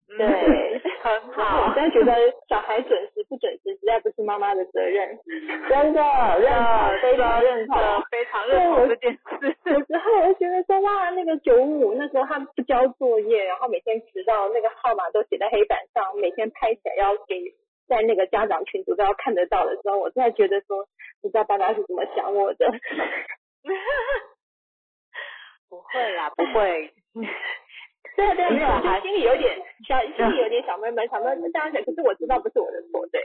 对，很好。我现在觉得小孩准时不准时，实在不是妈妈的责任。真的，认同，非常认同，非常认同这件事。有时候我 就觉得说，哇，那个九五五那时候他不交作业，然后每天迟到，那个号码都写在黑板上，每天拍起来要给。在那个家长群组都要看得到的时候，我在觉得说，你知道爸爸是怎么想我的。不会啦，不会。对对，没有，心里有点小，心里有点小闷闷，小闷闷。当然，可是我知道不是我的错，对。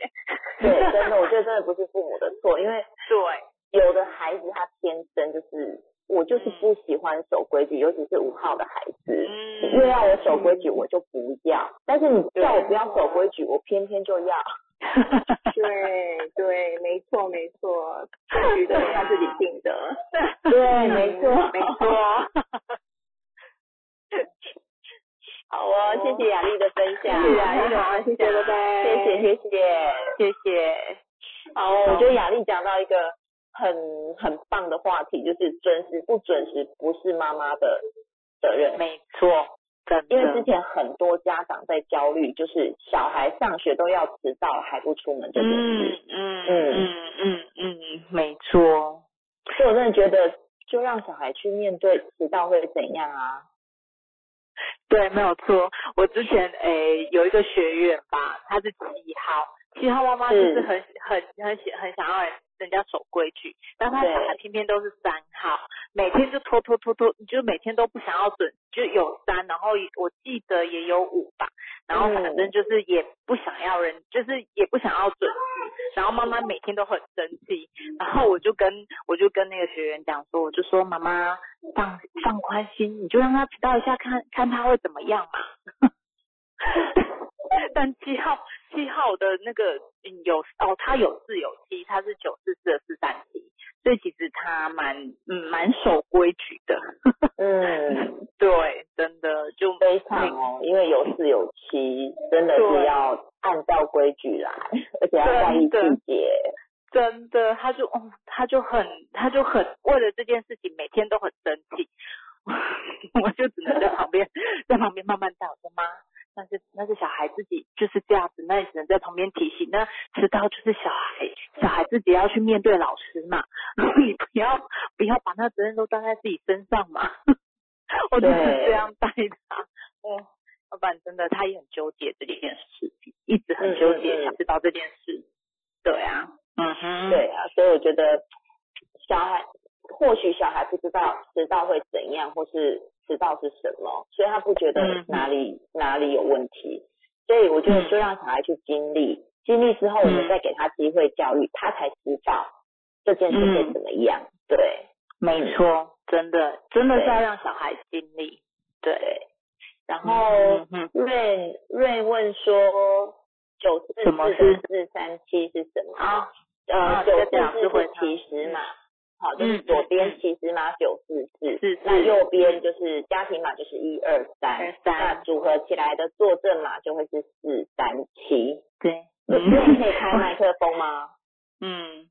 对，真的，我觉得真的不是父母的错，因为 对有的孩子他天生就是。我就是不喜欢守规矩，尤其是五号的孩子，越要我守规矩，我就不要。但是你叫我不要守规矩，我偏偏就要。对对，没错没错，规矩都是他自己定的。对，没错 没错。好哦，谢谢雅丽的分享。谢谢雅丽，好，谢谢，拜拜。谢谢谢谢谢谢。好，我觉得雅丽讲到一个。很很棒的话题，就是准时不准时不是妈妈的责任，没错，因为之前很多家长在焦虑，就是小孩上学都要迟到还不出门这件事，嗯嗯嗯嗯嗯，没错，所以我真的觉得，就让小孩去面对迟到会怎样啊？对，没有错，我之前诶有一个学员吧，他是七号，七号妈妈就是很很很想很想要。人家守规矩，但他小孩偏偏都是三号，每天就拖拖拖拖，你就每天都不想要准，就有三，然后我记得也有五吧，然后反正就是也不想要人，就是也不想要准时，然后妈妈每天都很生气，然后我就跟我就跟那个学员讲说，我就说妈妈放放宽心，你就让他迟到一下，看看他会怎么样嘛。但七号七号的那个有哦，他有四有七，他是九四四的四三七，所以其实他蛮嗯蛮守规矩的。嗯，对，真的就非常哦，因为有四有七，真的是要按照规矩来，而且要在意细节。真的，他就哦，他就很他就很为了这件事情每天都很生气，我就只能在旁边在旁边慢慢打我说妈。那是那是小孩自己就是这样子，那你只能在旁边提醒。那迟到就是小孩，小孩自己要去面对老师嘛，你 不要不要把那责任都担在自己身上嘛。我就是这样带他。哦，老板真的他也很纠结这件事情，一直很纠结想知道这件事。对啊，嗯哼，对啊，所以我觉得小孩或许小孩不知道迟到会怎样，或是。知道是什么，所以他不觉得哪里哪里有问题，所以我觉得就让小孩去经历，经历之后我们再给他机会教育，他才知道这件事会怎么样。对，没错，真的真的是要让小孩经历。对。然后瑞瑞问说九四四的四三七是什么？啊，呃，九四四是起始码，好，就是左边起始码九四四，那右边就是家庭码就是一二三，那组合起来的作证码就会是四三七。对，瑞可以开麦克风吗？嗯。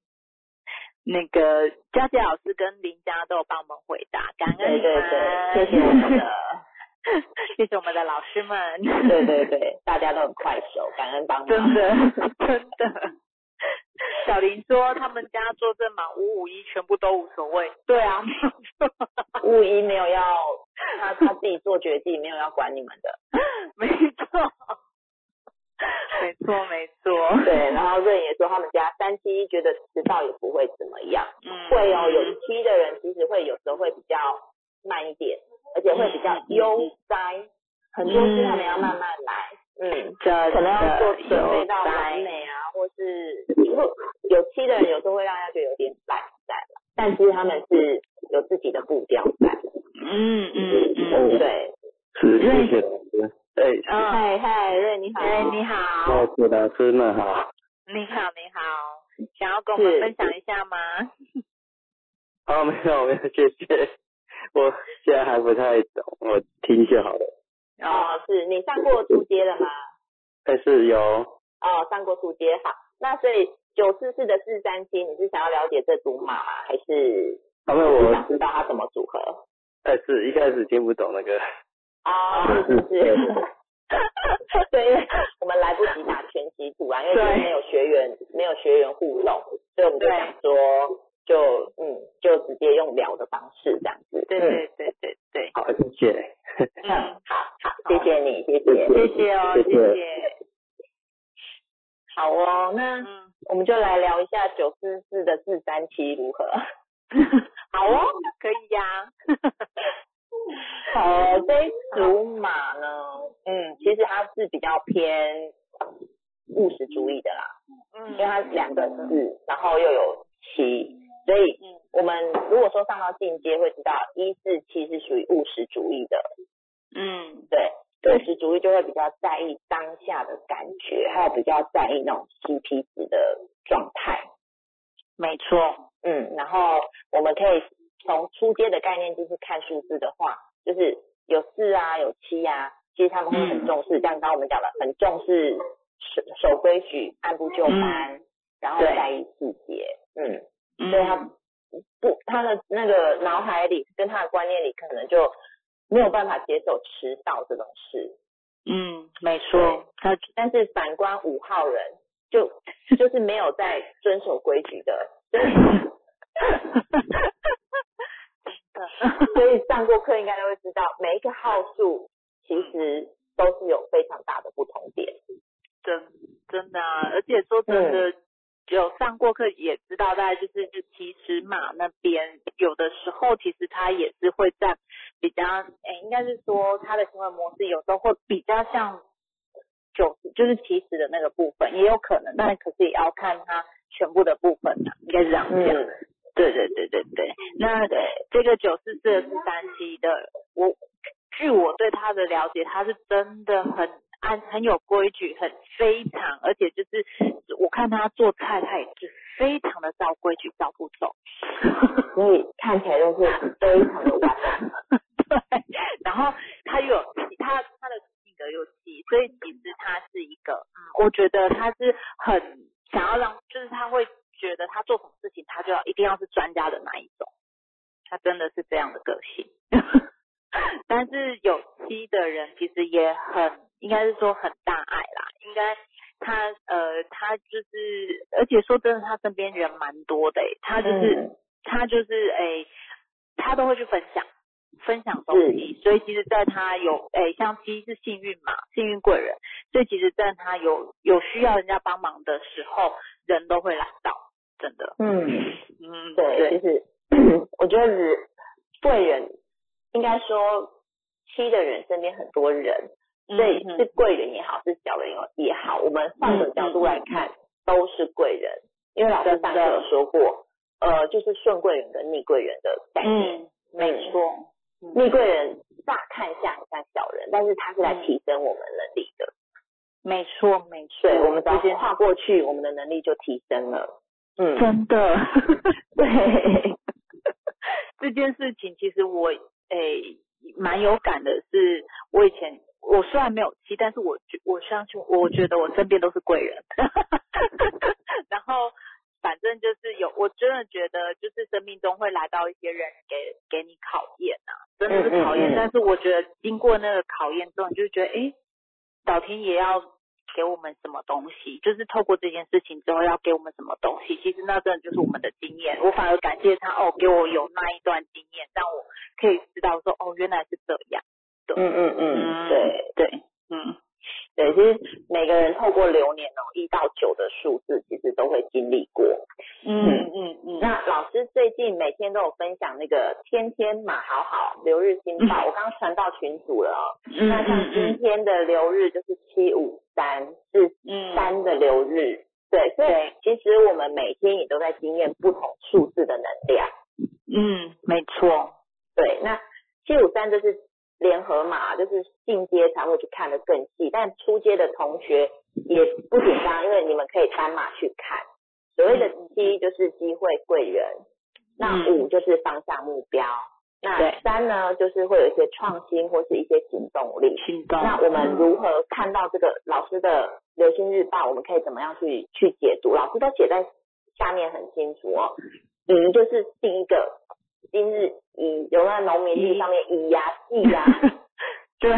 那个佳佳老师跟林佳都有帮我们回答，感恩对对，谢谢我们的，谢谢我们的老师们，对对对，大家都很快手，感恩帮忙，真的真的。小林说他们家做证码五五一全部都无所谓，对啊，五 五一没有要他他自己做决定，没有要管你们的，没错。没错。没错，对，然后润也说他们家三七一觉得迟到也不会怎么样，嗯，会哦，有七的人其实会有时候会比较慢一点，而且会比较悠哉，很多事他们要慢慢来，嗯，这可能要做准备到完美啊，或是有有七的人有时候会让大家觉得有点懒散了，但是他们是有自己的步调在，嗯嗯嗯，对，是谢谢老师。哎，嗨嗨，瑞你好，哎你好，老师老师们好，你好你好，想要跟我们分享一下吗？哦没有没有谢谢，我现在还不太懂，我听就好了。哦，是你上过初阶了吗？哎是有。哦，上过初阶好，那所以九四四的四三七，你是想要了解这组码吗？还是？因为我想知道它怎么组合。哎是一开始听不懂那个。啊，是是 是，对，因为我们来不及打全息图啊，因为今天没有学员，没有学员互动，所以我们就想说，就嗯，就直接用聊的方式这样子。对对对对对，好，谢谢。嗯，好好，谢谢你，谢谢，谢谢哦，谢谢。好哦，那我们就来聊一下九四四的四三七如何？好哦，可以呀。好，这一组马呢，嗯，其实它是比较偏务实主义的啦，嗯，因为它是两个字，然后又有七，所以我们如果说上到进阶会知道一四七是属于务实主义的，嗯，对，务实主义就会比较在意当下的感觉，还有比较在意那种 CP 值的状态，没错，嗯，然后我们可以。从初阶的概念就是看数字的话，就是有四啊，有七啊，其实他们会很重视，像刚刚我们讲的，很重视守守规矩、按部就班，然后在意细节，嗯，所以他不他的那个脑海里跟他的观念里，可能就没有办法接受迟到这种事。嗯，没错。他但是反观五号人，就就是没有在遵守规矩的。所以上过课应该都会知道，每一个号数其实都是有非常大的不同点。真真的啊，而且说真的，有上过课也知道，大概就是就其实嘛那边有的时候其实他也是会在比较，哎，应该是说他的行为模式有时候会比较像九就是其实的那个部分，也有可能，但可是也要看他全部的部分的，应该是这样讲。对对对对对，那这个九四四是三七的，我据我对他的了解，他是真的很按很有规矩，很非常，而且就是我看他做菜，他也是非常的照规矩、照步骤，所以看起来就是非常的完美。对，然后他又有他他的性格又细，所以其实他是一个，嗯，我觉得他是很想要让，就是他会。觉得他做什么事情，他就要一定要是专家的那一种，他真的是这样的个性。但是有七的人其实也很，应该是说很大爱啦。应该他呃，他就是，而且说真的，他身边人蛮多的。他就是他就是诶，他都会去分享分享东西。所以其实，在他有诶，像七是幸运嘛，幸运贵人。所以其实，在他有有需要人家帮忙的时候，人都会来到。真的，嗯嗯，对，其实我觉得是贵人，应该说七的人身边很多人，所以是贵人也好，是小人也好，我们换个角度来看，都是贵人。因为老师上次有说过，呃，就是顺贵人跟逆贵人的概念，没错，逆贵人乍看下很像小人，但是他是来提升我们能力的。没错，没错，我们直接跨过去，我们的能力就提升了。嗯，真的。对，这件事情其实我诶蛮有感的，是我以前我虽然没有妻，但是我觉我相信，我觉得我身边都是贵人。然后。反正就是有，我真的觉得就是生命中会来到一些人给给你考验啊，真的是考验。但是我觉得经过那个考验之后，你就觉得哎，老天也要给我们什么东西？就是透过这件事情之后要给我们什么东西？其实那真的就是我们的经验。我反而感谢他哦，给我有那一段经验，让我可以知道说哦，原来是这样。嗯嗯嗯，对对，嗯。对，其实每个人透过流年哦，一到九的数字，其实都会经历过。嗯嗯嗯。那老师最近每天都有分享那个天天马好好流日星报，我刚刚传到群组了哦。那像今天的流日就是七五三，是三的流日。对，所以其实我们每天也都在经验不同数字的能量。嗯，没错。对，那七五三就是。联合码就是进阶才会去看得更细，但出阶的同学也不紧张，因为你们可以单码去看。所谓的七就是机会贵人，那五就是方向目标，那三呢就是会有一些创新或是一些行动力。行动。那我们如何看到这个老师的流星日报？我们可以怎么样去去解读？老师都写在下面很清楚哦。嗯，就是第一个。今日以有那农民地上面以呀地呀，对，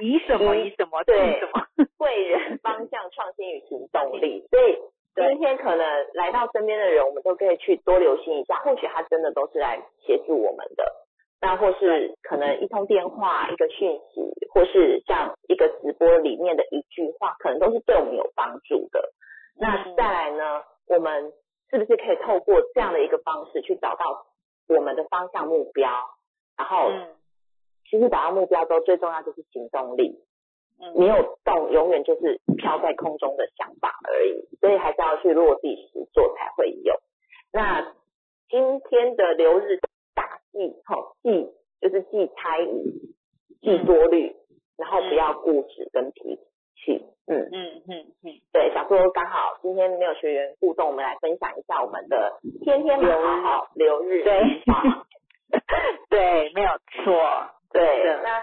以什么以什么对什么。贵 人方向创新与行动力，所以今天可能来到身边的人，我们都可以去多留心一下，或许他真的都是来协助我们的，那或是可能一通电话、一个讯息，或是像一个直播里面的一句话，可能都是对我们有帮助的。那再来呢，我们是不是可以透过这样的一个方式去找到？我们的方向目标，然后，其实达到目标之后，最重要就是行动力。嗯，没有动，永远就是飘在空中的想法而已。所以还是要去落地实做才会有。那今天的流日大忌，哈，忌就是忌猜疑，忌多虑，然后不要固执跟脾气。嗯嗯嗯嗯，对，想说刚好今天没有学员互动，我们来分享一下我们的天天流好流日对，对，没有错，对。那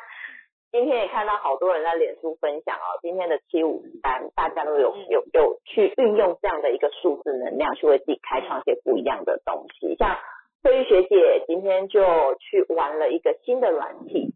今天也看到好多人在脸书分享哦，今天的七五三，大家都有有有去运用这样的一个数字能量，去为自己开创一些不一样的东西。像慧玉学姐今天就去玩了一个新的软体。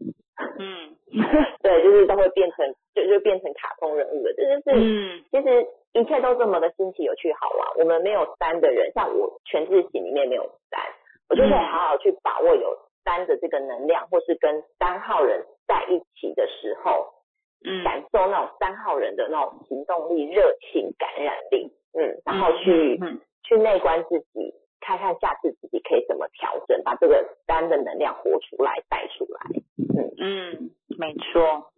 嗯，对，就是都会变成，就就变成卡通人物了。这就是，嗯，其实一切都这么的新奇、有趣、好玩。我们没有三的人，像我全智型里面没有三，我就可以好好去把握有三的这个能量，或是跟三号人在一起的时候，嗯，感受那种三号人的那种行动力、热情、感染力，嗯，然后去去内观自己，看看下次自己可以怎么调整，把这个三的能量活出来、带出来。嗯嗯，没错，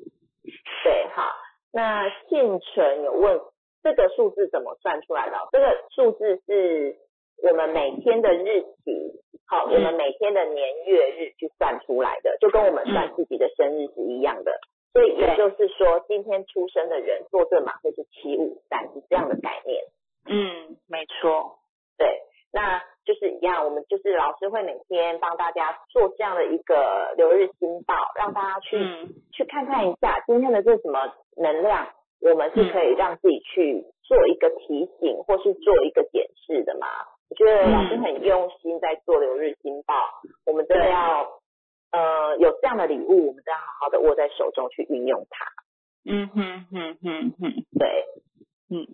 对，好，那信存有问这个数字怎么算出来的？这个数字是我们每天的日期，好，我们每天的年月日去算出来的，就跟我们算自己的生日是一样的。所以也就是说，今天出生的人坐这马会是七五三，是这样的概念。嗯，没错，对，那。就是一样，我们就是老师会每天帮大家做这样的一个流日星报，让大家去去看看一下今天的这什么能量，我们是可以让自己去做一个提醒，或是做一个检视的嘛。我觉得老师很用心在做流日新报，我们真的要呃有这样的礼物，我们都要好好的握在手中去运用它。嗯哼哼哼哼，对，嗯，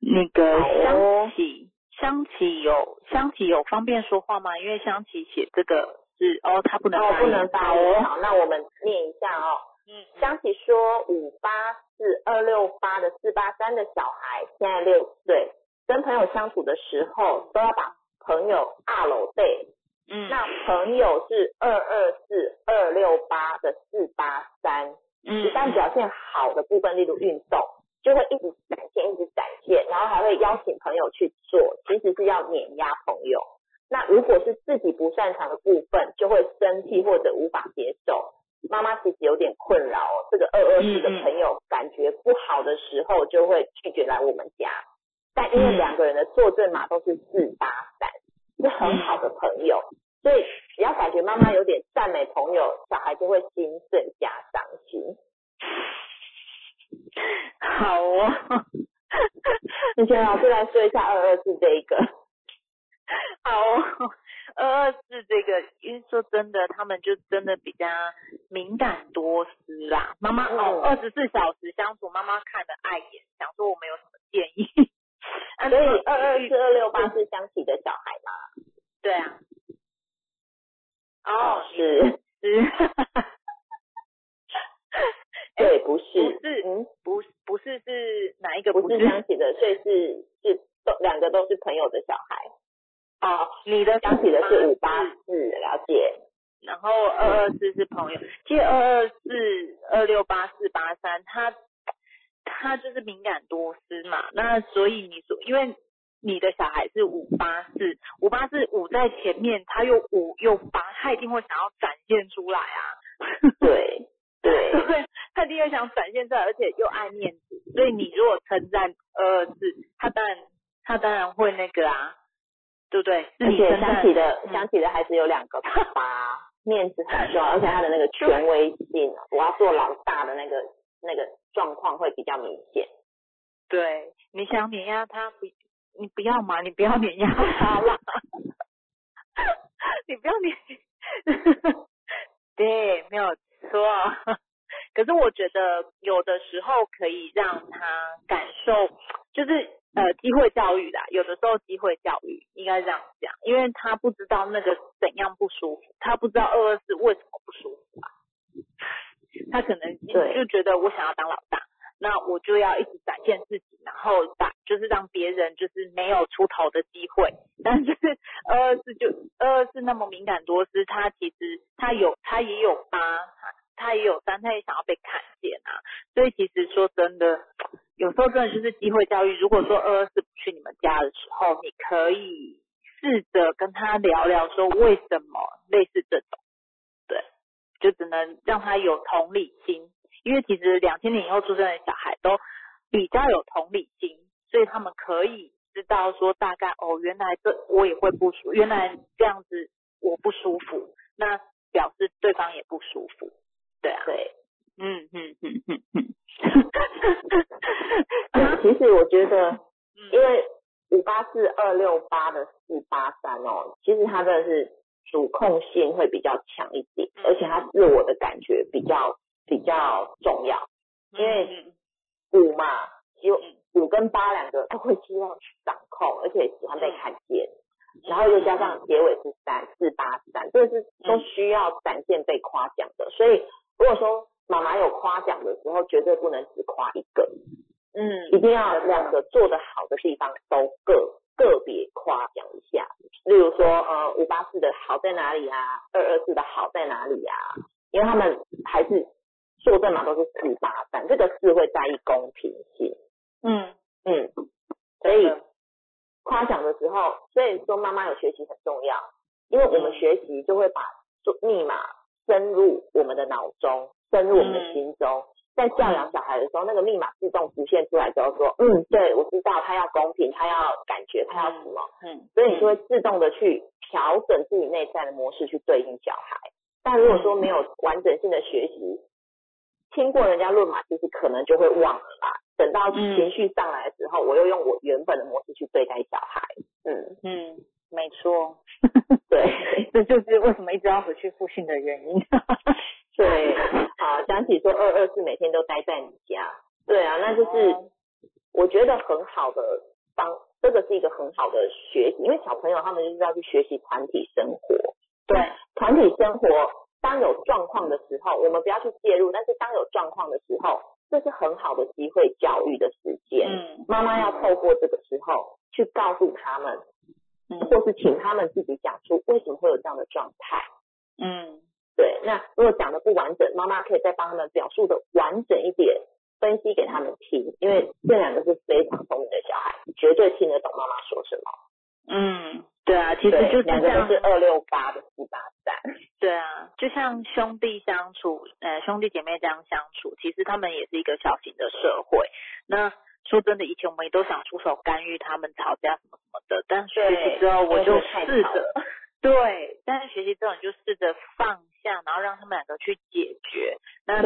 那个香琪。香琪有香琪有方便说话吗？因为香琪写这个是哦，他不能哦，不能发哦。好，那我们念一下哦。嗯，香琪说五八四二六八的四八三的小孩现在六岁，跟朋友相处的时候都要把朋友二楼背。嗯，那朋友是二二四二六八的四八三。嗯，一旦表现好的部分，例如运动。就会一直展现，一直展现，然后还会邀请朋友去做，其实是要碾压朋友。那如果是自己不擅长的部分，就会生气或者无法接受。妈妈其实有点困扰，这个二二四的朋友感觉不好的时候，就会拒绝来我们家。但因为两个人的坐镇码都是四八三，是很好的朋友，所以只要感觉妈妈有点赞美朋友，小孩就会心碎加伤心。好哦，你先老师来说一下二二四这一个。好，二二四这个，因为说真的，他们就真的比较敏感多思啦。妈妈哦，二十四小时相处，妈妈看的碍眼，想说我们有什么建议？所以二二四二六八是相起的小孩吗？对啊。哦，是是。对，不是，不是，嗯，不，不是是哪一个？不是相起的，所以是是都两个都是朋友的小孩。哦，你的想起的是五八四，了解。然后二二四是朋友，其实二二四二六八四八三，他他就是敏感多思嘛。那所以你说，因为你的小孩是五八四，五八四五在前面，他又五又八，他一定会想要展现出来啊。对 对，他一定会想展现出来，而且又爱面子，所以你如果称赞二二四，他当然他当然会那个啊。对不对？而且想起的想起的孩子有两个爸爸，面子很重要，而且他的那个权威性，我要做老大的那个那个状况会比较明显。对，你想碾压他不？你不要嘛，你不要碾压他了，你不要碾。对，没有错。可是我觉得有的时候可以让他感受，就是。呃，机会教育啦，有的时候机会教育应该这样讲，因为他不知道那个怎样不舒服，他不知道二二四为什么不舒服啊，他可能就觉得我想要当老大，那我就要一直展现自己，然后把就是让别人就是没有出头的机会，但是二二四就二二四那么敏感多思，他其实他有他也有八，他也有三，他也想要被看见啊，所以其实说真的。有时候真的就是机会教育。如果说二二四不去你们家的时候，你可以试着跟他聊聊，说为什么类似这种，对，就只能让他有同理心，因为其实两千年以后出生的小孩都比较有同理心，所以他们可以知道说大概哦，原来这我也会不舒，原来这样子我不舒服，那表示对方也不舒服，对啊，对。嗯嗯嗯。嗯 嗯，其实我觉得，因为五八四二六八的四八三哦，其实它的是主控性会比较强一点，而且它自我的感觉比较比较重要，因为五嘛，就五跟八两个都会希望去掌控，而且喜欢被看见，然后又加上结尾是三四八三，这是都需要展现被夸奖的，所以如果说。妈妈有夸奖的时候，绝对不能只夸一个，嗯，一定要两个做的好的地方都个个别夸奖一下。例如说，呃，五八四的好在哪里啊？二二四的好在哪里啊？因为他们还是做证嘛，都是四八三，这个四会在意公平性。嗯嗯，所以夸奖的时候，所以说妈妈有学习很重要，因为我们学习就会把做密码深入我们的脑中。深入我们的心中，在教养小孩的时候，那个密码自动浮现出来之后，说，嗯，对我知道他要公平，他要感觉，他要什么，嗯，所以你就会自动的去调整自己内在的模式去对应小孩。但如果说没有完整性的学习，听过人家论码，其实可能就会忘了啦。等到情绪上来的时候，我又用我原本的模式去对待小孩。嗯嗯，没错，对，这就是为什么一直要回去复训的原因。对，好，想起说二二四每天都待在你家，对啊，那就是我觉得很好的方，这个是一个很好的学习，因为小朋友他们就是要去学习团体生活，对，团体生活当有状况的时候，我们不要去介入，但是当有状况的时候，这是很好的机会教育的时间，嗯，妈妈要透过这个时候去告诉他们，嗯，或是请他们自己讲出为什么会有这样的状态，嗯。对，那如果讲的不完整，妈妈可以再帮他们表述的完整一点，分析给他们听，因为这两个是非常聪明的小孩，绝对听得懂妈妈说什么。嗯，对啊，其实就两个都是二六八的四八三。对啊，就像兄弟相处，呃，兄弟姐妹这样相处，其实他们也是一个小型的社会。那说真的，以前我们也都想出手干预他们吵架什么什么的，但学习之后我就试着，对，但是学习之后你就试着放下，然后让他们两个去解决。那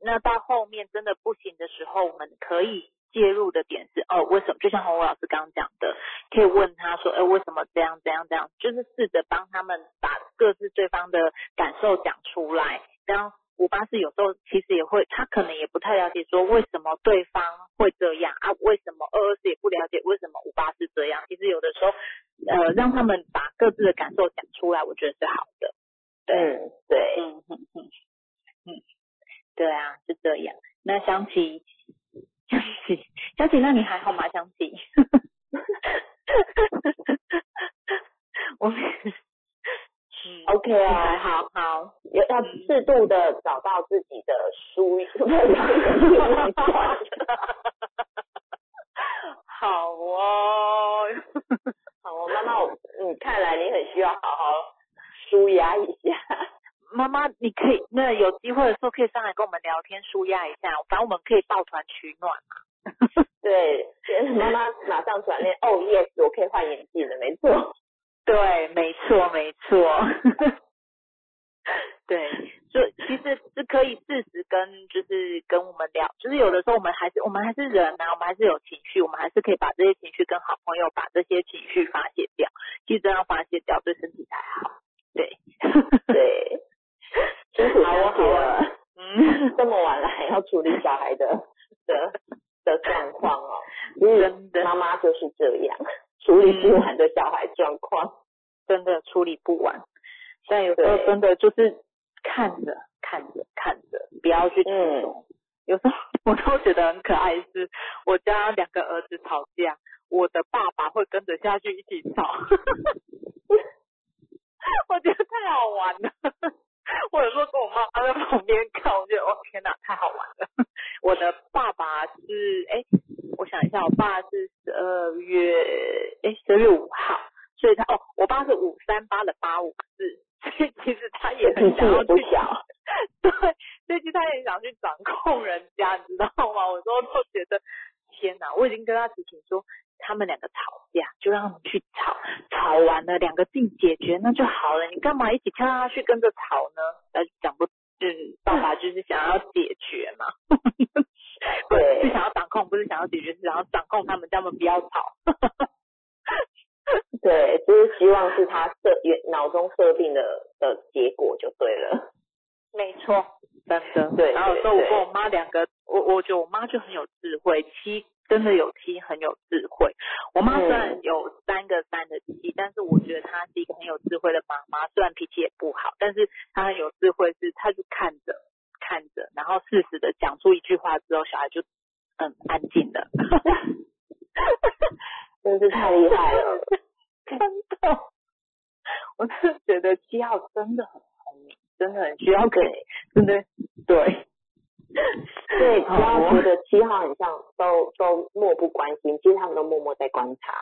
那到后面真的不行的时候，我们可以。介入的点是哦，为什么？就像洪伟老师刚刚讲的，可以问他说，哎，为什么这样这样这样？就是试着帮他们把各自对方的感受讲出来。这样五八四有时候其实也会，他可能也不太了解说为什么对方会这样啊？为什么二二四也不了解为什么五八四这样？其实有的时候，呃，让他们把各自的感受讲出来，我觉得是好的。对对，嗯嗯嗯嗯，对啊，是这样。那想起。香琪，香琪，那你还好吗？香琪，我，OK 啊，好好，要要适度的找到自己的舒，好哦，好哦，妈妈，你，看来你很需要好好舒压一下。妈妈，你可以那有机会的时候可以上来跟我们聊天，舒压一下。反正我们可以抱团取暖嘛。对，妈妈马上转念。哦，yes，我可以换眼镜了，没错。对，没错，没错。对，就其实是可以适时跟就是跟我们聊，就是有的时候我们还是我们还是人呐，我们还是有情绪，我们还是可以把这些情绪跟好朋友把这些情绪发泄掉。其实这样发泄掉对身体才好。对，对。辛苦辛苦了，嗯，这么晚了还要处理小孩的 的的状况哦，真的，妈妈就是这样，处理不完的小孩状况，真的处理不完。但有时候真的就是看着看着看着，不要去冲动。有时候我都觉得很可爱，是我家两个儿子吵架，我的爸爸会跟着下去一起吵，我觉得太好玩了。或者说跟我妈妈在旁边看，我觉得哦天哪，太好玩了。我的爸爸是哎，我想一下，我爸是十二月哎十二月五号，所以他哦，我爸是五三八的八五四，所以其实他也很想要去小，对，所以其实他也想去掌控人家，你知道吗？我说都觉得天哪，我已经跟他提醒说。他们两个吵架，就让他们去吵，吵完了两个自己解决那就好了。你干嘛一起跳下去跟着吵呢？呃，讲不，就是爸爸就是想要解决嘛，对，是想要掌控，不是想要解决，是想要掌控他们，叫他们不要吵。对，就是希望是他设原脑中设定的的结果就对了。没错，真的。对，然后说我跟我妈两个，我我觉得我妈就很有智慧，七。真的有七很有智慧。我妈虽然有三个三的七，但是我觉得她是一个很有智慧的妈妈。虽然脾气也不好，但是她很有智慧，是她就看着看着，然后适时的讲出一句话之后，小孩就嗯安静了。真是太厉害了，真的。我是觉得七号真的很聪明，真的很需要给，真的对。对，只要觉得七号很像，都都漠不关心，其实他们都默默在观察，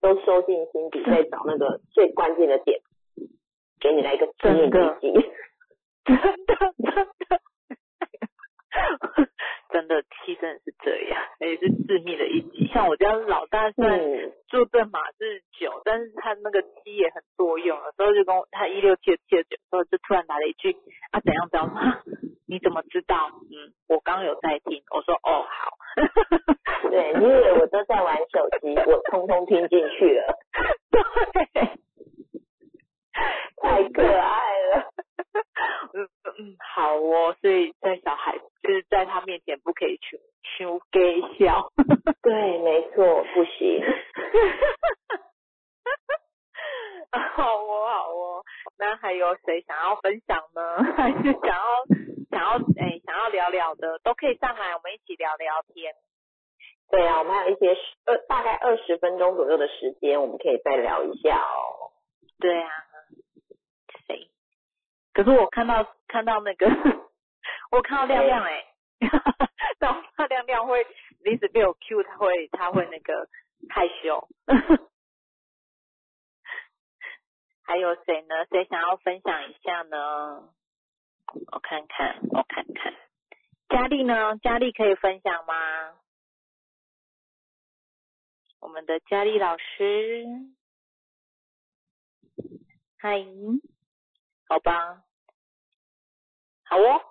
都收进心底，在找那个最关键的点，给你来一个致命一击。真的，真的，真的。七真的是这样，而且是致命的一击。像我家老大虽然注正马是九，但是他那个七也很多用，有时候就跟我他一六七七的。九，时候就突然来了一句啊怎样怎样。你怎么知道？嗯，我刚有在听。我说哦好。对，你以为我都在玩手机，我通通听进去了。对，太可爱了。嗯嗯，好哦。所以在小孩就是在他面前不可以去去给笑。对，没错，不行。好哦，好哦。那还有谁想要分享呢？还是想要？想要哎，想要聊聊的都可以上来，我们一起聊聊天。对啊，我们还有一些二大概二十分钟左右的时间，我们可以再聊一下哦。对啊，谁？可是我看到看到那个，我看到亮亮哎，然后亮亮会临时没有 Q，他会他会那个害羞。还有谁呢？谁想要分享一下呢？我看看，我看看，佳丽呢？佳丽可以分享吗？我们的佳丽老师，嗨，好吧，好哦，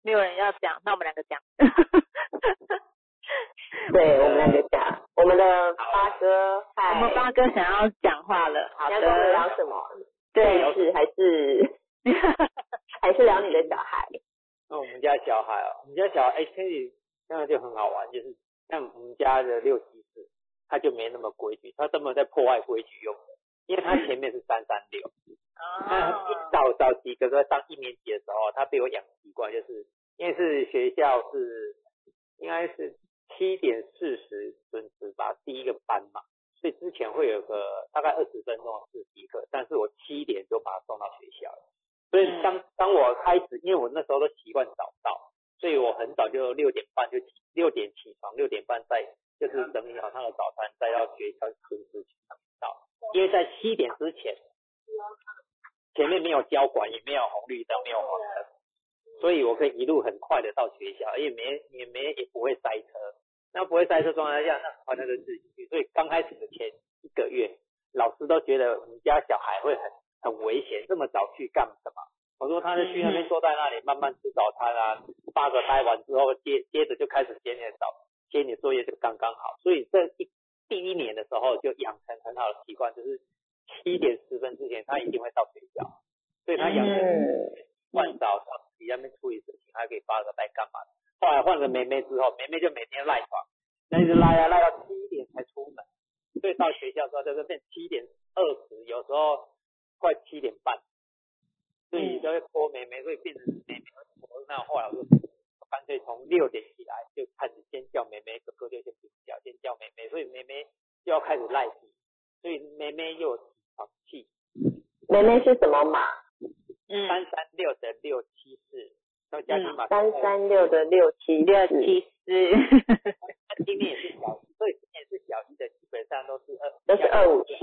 没有人要讲，那我们两个讲。对我们两个讲，我们的八哥，我们八哥想要讲话了，好的，聊什么？对，是还是？还是聊你的小孩？那我们家小孩哦，我们家小孩哎，其实这样就很好玩，就是像我们家的六他就没那么规矩，他专门在破坏规矩用的，因为他前面是三三六，啊，早早期哥哥上一年级的时候，他被我养习惯，就是因为是学校是应该是。七点四十准时吧，第一个班嘛，所以之前会有个大概二十分钟的自习课，但是我七点就把他送到学校了。所以当当我开始，因为我那时候都习惯早到，所以我很早就六点半就起，六点起床，六点半再就是整理好他的早餐，再到学校准时到。因为在七点之前，前面没有交管，也没有红绿灯，没有黄灯。所以我可以一路很快的到学校，也没也没也不会塞车。那不会塞车状态下，那很快那就自己去。所以刚开始的前一个月，老师都觉得我们家小孩会很很危险，这么早去干什么？我说他就去那边坐在那里慢慢吃早餐啊，八个待完之后接接着就开始写你的早写你作业就刚刚好。所以这一第一年的时候就养成很好的习惯，就是七点十分之前他一定会到学校，所以他养成换早上。你那边处理事情，还可以发个呆干嘛？后来换了妹妹之后，妹妹就每天赖床，那一直赖啊赖到七点才出门，所以到学校之后就是变七点二十，有时候快七点半，所以就会拖妹妹，所以变成妹妹拖。那后来我就干脆从六点起来就开始先叫妹妹，哥哥就先不叫，先叫妹妹，所以妹妹就要开始赖皮，所以妹妹又起床气。妹妹是什么码？三三六的六七四，再加上码三三六的六七六七四，今年也是小，所以今年是小一的，基本上都是二都是二五七，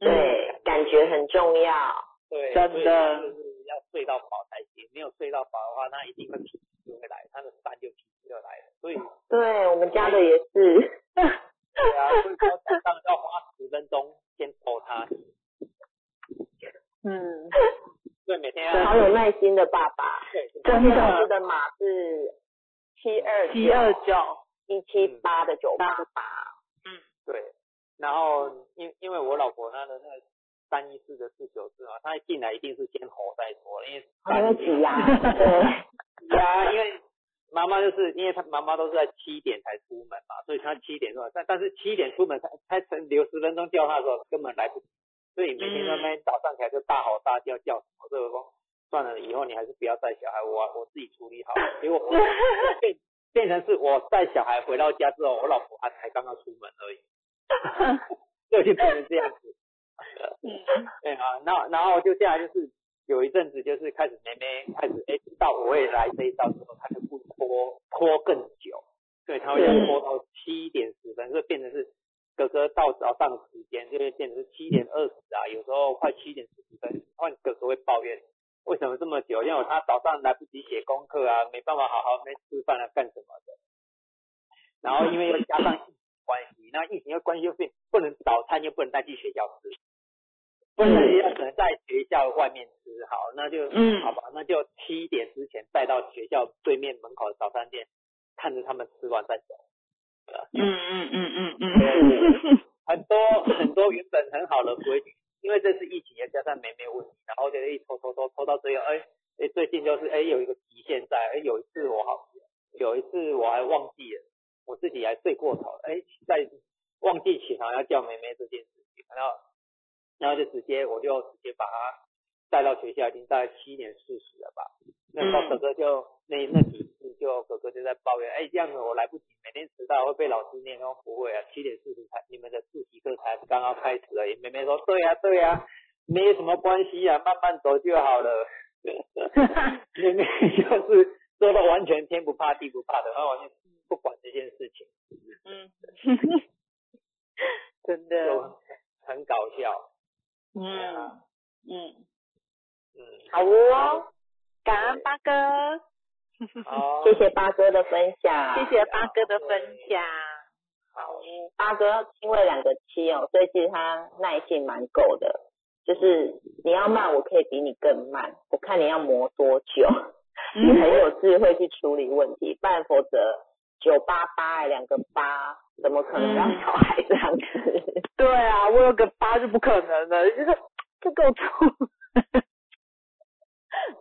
对，感觉很重要，对，真的就是要睡到饱才行，没有睡到饱的话，那一定会脾气就会来，他的三就脾气就来了，所以对我们家的也是，对啊，所以说早上要花十分钟先逗他，嗯。对，每天要好有耐心的爸爸。对，真的。的码是七二七二九一七八的九八八。嗯，对。然后因因为我老婆她的那个三一四的四九四嘛，她一进来一定是先吼再说，因为很挤呀。对。呀，因为妈妈就是因为她妈妈都是在七点才出门嘛，所以她七点钟，但但是七点出门才才留十分钟叫她的时候根本来不及。所以每天那边早上起来就大吼大叫叫什么，这个说算了，以后你还是不要带小孩，我我自己处理好。结果变变成是我带小孩回到家之后，我老婆她才刚刚出门而已，就变成这样子。对啊，那然后就这样就是有一阵子就是开始妹妹开始哎到我也来这一道之后，她就不拖拖更久，对，她会拖到七点十分，就变成是。哥哥到早上时间就会变成是七点二十啊，有时候快七点十分，换哥哥会抱怨为什么这么久，因为他早上来不及写功课啊，没办法好好没吃饭啊，干什么的。然后因为又加上疫情关系，那疫情的关系又变不能早餐又不能带去学校吃，不能只能在学校外面吃，好，那就嗯。好吧，那就七点之前带到学校对面门口的早餐店，看着他们吃完再走。嗯嗯嗯嗯。嗯，很多很多原本很好的规矩，因为这次疫情，也加上没没问题，然后就一拖拖拖拖到最后，哎哎，最近就是哎有一个极限在，哎有一次我好，有一次我还忘记了，我自己还睡过头，哎在忘记起床要叫梅梅这件事情，然后然后就直接我就直接把他带到学校，已经大概七点四十了吧，那时候哥哥就那那几次就哥哥就在抱怨，哎这样子我来不及。每天迟到会被老师念哦，不会啊，七点四十才你们的自习课才刚刚开始而已。妹妹说，对呀对呀，没有什么关系啊，慢慢走就好了。妹妹就是说的完全天不怕地不怕的，然后完全不管这件事情。嗯，真的，很搞笑。嗯嗯，好哦，感恩八哥，好，谢谢八哥的分享，谢谢八哥的分享。好，八哥因为两个七哦，所以其实他耐性蛮够的。就是你要慢，我可以比你更慢。我看你要磨多久，你很有智慧去处理问题，不然否则九八八两个八，怎么可能让小孩这样子？对啊，我有个八是不可能的，就是不够粗。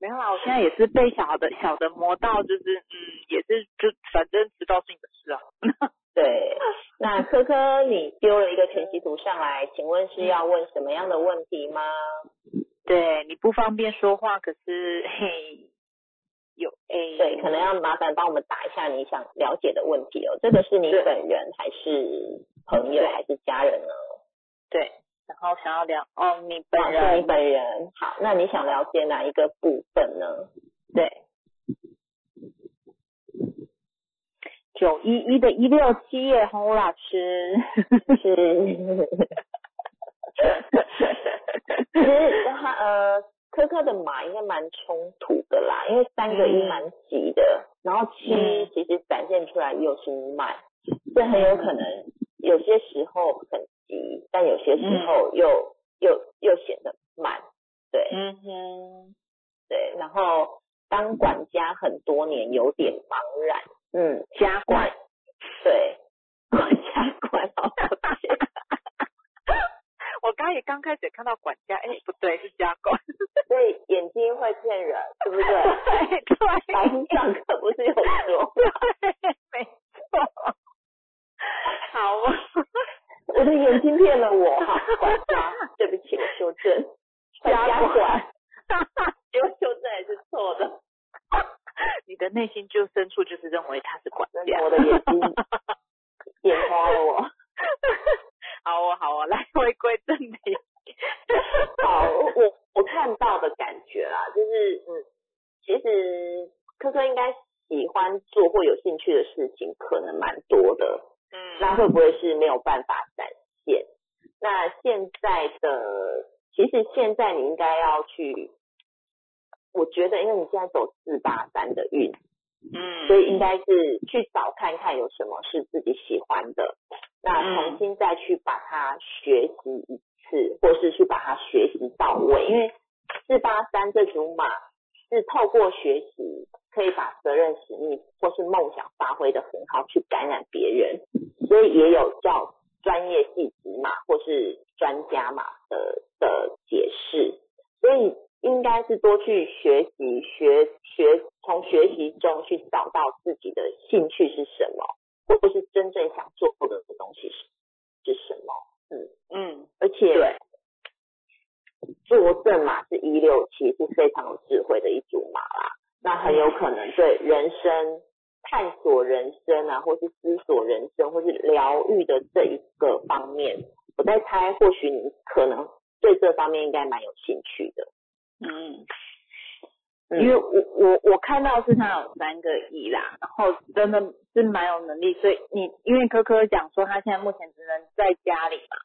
没有啊，我现在也是被小的小的磨到，就是嗯，也是就反正知道是你的事啊。对，那科科，你丢了一个全息图上来，请问是要问什么样的问题吗？对，你不方便说话，可是嘿，对，可能要麻烦帮我们打一下你想了解的问题哦。这个是你本人还是朋友还是家人呢？对，然后想要聊哦，你本人，你本人，好，那你想了解哪一个部分呢？对。九一一的一六七耶，洪武老师是，其实他呃，科科的马应该蛮冲突的啦，因为三个一蛮急的，然后七其实展现出来又是慢，这很有可能有些时候很急，但有些时候又又又显得慢，对，嗯哼，对，然后当管家很多年，有点茫然。嗯，家管，对，管家管，好抱歉。我刚也刚开始看到管家，哎，不对，是家管。所以眼睛会骗人，对不对？对对。老师上课不是有说？对，没错。好，我的眼睛骗了我，哈，管家，对不起，我修正。家管，因为修正也是错的。你的内心就深处就是认为他是管家，我的眼睛眼花了我。好哦，好哦，来回归正题。好，我我看到的感觉啦，就是嗯，其实科科应该喜欢做或有兴趣的事情可能蛮多的，嗯，那会不会是没有办法展现？那现在的，其实现在你应该要去。我觉得，因为你现在走四八三的运，嗯，所以应该是去找看看有什么是自己喜欢的，那重新再去把它学习一次，或是去把它学习到位。因为四八三这组码是透过学习，可以把责任、使命或是梦想发挥的很好，去感染别人，所以也有叫专业细致码或是专家码的的解释，所以。应该是多去学习，学学从学习中去找到自己的兴趣是什么，或者是真正想做的东西是是什么。嗯嗯，而且坐正马是一六七，是非常有智慧的一组马啦。那很有可能对人生探索人生啊，或是思索人生，或是疗愈的这一个方面，我在猜，或许你可能对这方面应该蛮有兴趣的。嗯，因为我我我看到是他有三个亿啦，然后真的是蛮有能力，所以你因为科科讲说他现在目前只能在家里嘛，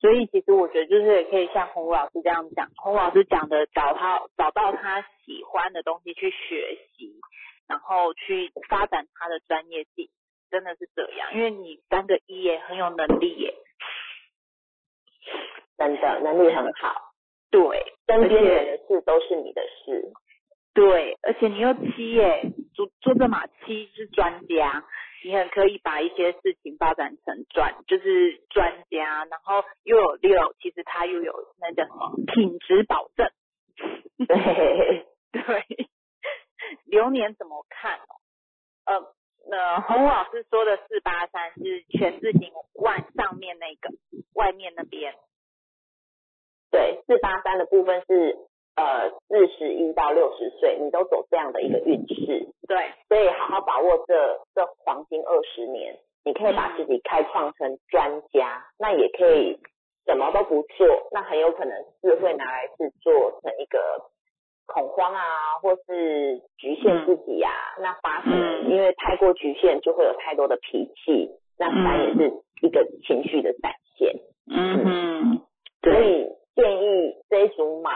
所以其实我觉得就是也可以像洪老师这样讲，洪老师讲的找他找到他喜欢的东西去学习，然后去发展他的专业性，真的是这样，因为你三个亿也很有能力耶，真的能力很好。对，身边人的事都是你的事。对，而且你又七耶，做做这马七是专家，你很可以把一些事情发展成专，就是专家，然后又有六，其实他又有那叫什么品质保证。对 对，流年怎么看？呃，那洪老师说的四八三是全字形外上面那个，外面那边。对，四八三的部分是呃四十一到六十岁，你都走这样的一个运势。对，所以好好把握这这黄金二十年，你可以把自己开创成专家，那也可以什么都不做，那很有可能是会拿来是做成一个恐慌啊，或是局限自己呀。那八成因为太过局限，就会有太多的脾气，那三也是一个情绪的展现。嗯，所以。建议这一组马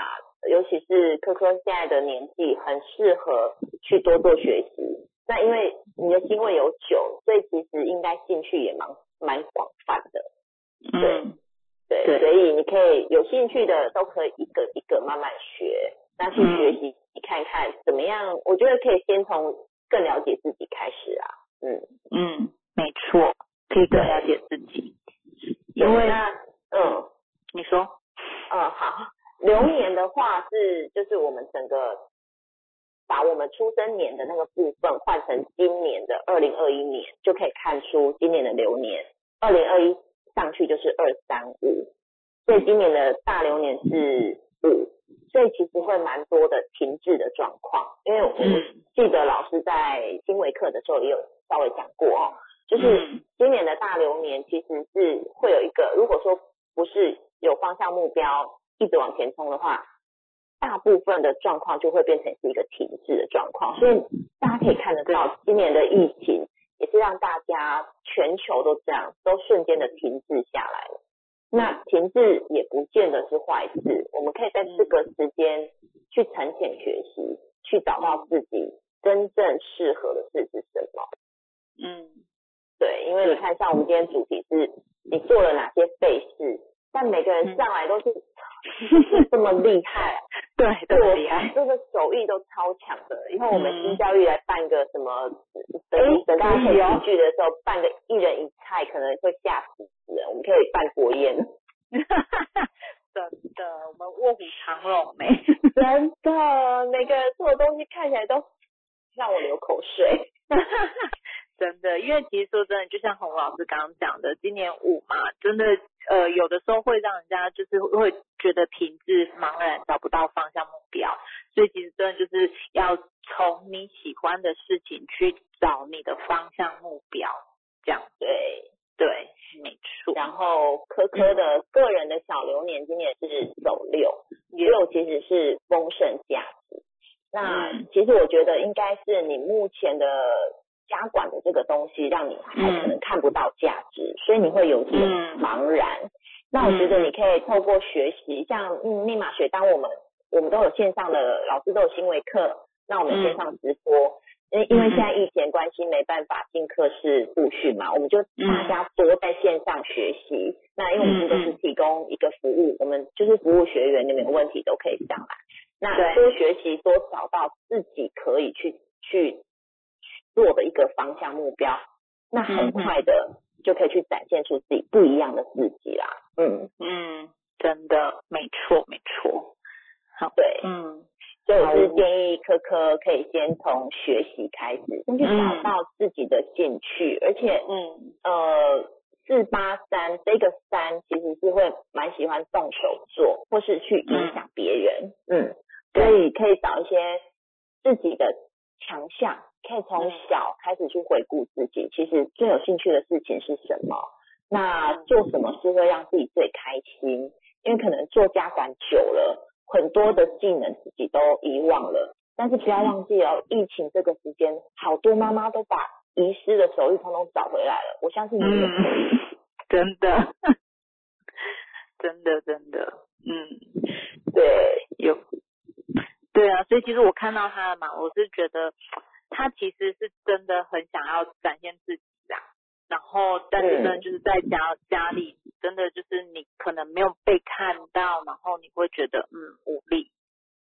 尤其是科科现在的年纪，很适合去多做学习。那因为你的心位有九，所以其实应该兴趣也蛮蛮广泛的。对对，所以你可以有兴趣的都可以一个一个慢慢学，那去学习你看看怎么样？我觉得可以先从更了解自己开始啊。嗯嗯，没错，可以更了解自己。因为嗯，你说，嗯好，流年的话是就是我们整个把我们出生年的那个部分换成今年的二零二一年，就可以看出今年的流年。二零二一上去就是二三五，所以今年的大流年是五，所以其实会蛮多的停滞的状况。因为我记得老师在新维课的时候也有稍微讲过哦。就是今年的大流年，其实是会有一个，如果说不是有方向目标一直往前冲的话，大部分的状况就会变成是一个停滞的状况。所以大家可以看得到，今年的疫情也是让大家全球都这样，都瞬间的停滞下来了。那停滞也不见得是坏事，我们可以在这个时间去沉潜学习，去找到自己真正适合的事是什么。嗯。对，因为你看，像我们今天主题是，你做了哪些费事，但每个人上来都是这么厉害，对，么厉害，这个手艺都超强的。以后我们新教育来办个什么，等等大家可以聚聚的时候，办个一人一菜，可能会吓死人。我们可以办国宴，真的，我们卧虎藏龙没？真的，每个人做的东西看起来都让我流口水。真的，因为其实说真的，就像洪老师刚刚讲的，今年五嘛，真的呃，有的时候会让人家就是会觉得停滞、茫然，找不到方向、目标。所以其实真的就是要从你喜欢的事情去找你的方向、目标，这样对对，没错。然后科科的个人的小流年今年是走六，六其实是丰盛价值。那其实我觉得应该是你目前的。家管的这个东西让你还可能看不到价值，所以你会有点茫然。那我觉得你可以透过学习，像嗯密码学，当我们我们都有线上的老师都有新维课，那我们线上直播，因因为现在疫情关系没办法进课室复训嘛，我们就大家多在线上学习。那因为我们都是提供一个服务，我们就是服务学员，你们有问题都可以上来。那多学习，多找到自己可以去去。做的一个方向目标，那很快的就可以去展现出自己不一样的自己啦。嗯嗯，真的没错没错。好，对，嗯，所以我是建议科科可以先从学习开始，先去找到自己的兴趣，而且嗯呃四八三这个三其实是会蛮喜欢动手做，或是去影响别人。嗯，所以可以找一些自己的强项。可以从小开始去回顾自己，其实最有兴趣的事情是什么？那做什么事会让自己最开心？因为可能做家管久了，很多的技能自己都遗忘了。但是不要忘记哦，疫情这个时间，好多妈妈都把遗失的手艺通通找回来了。我相信你们可以，真的，真的，真的，嗯，对，有，对啊，所以其实我看到他嘛，我是觉得。他其实是真的很想要展现自己啊，然后但是呢，就是在家家里真的就是你可能没有被看到，然后你会觉得嗯无力，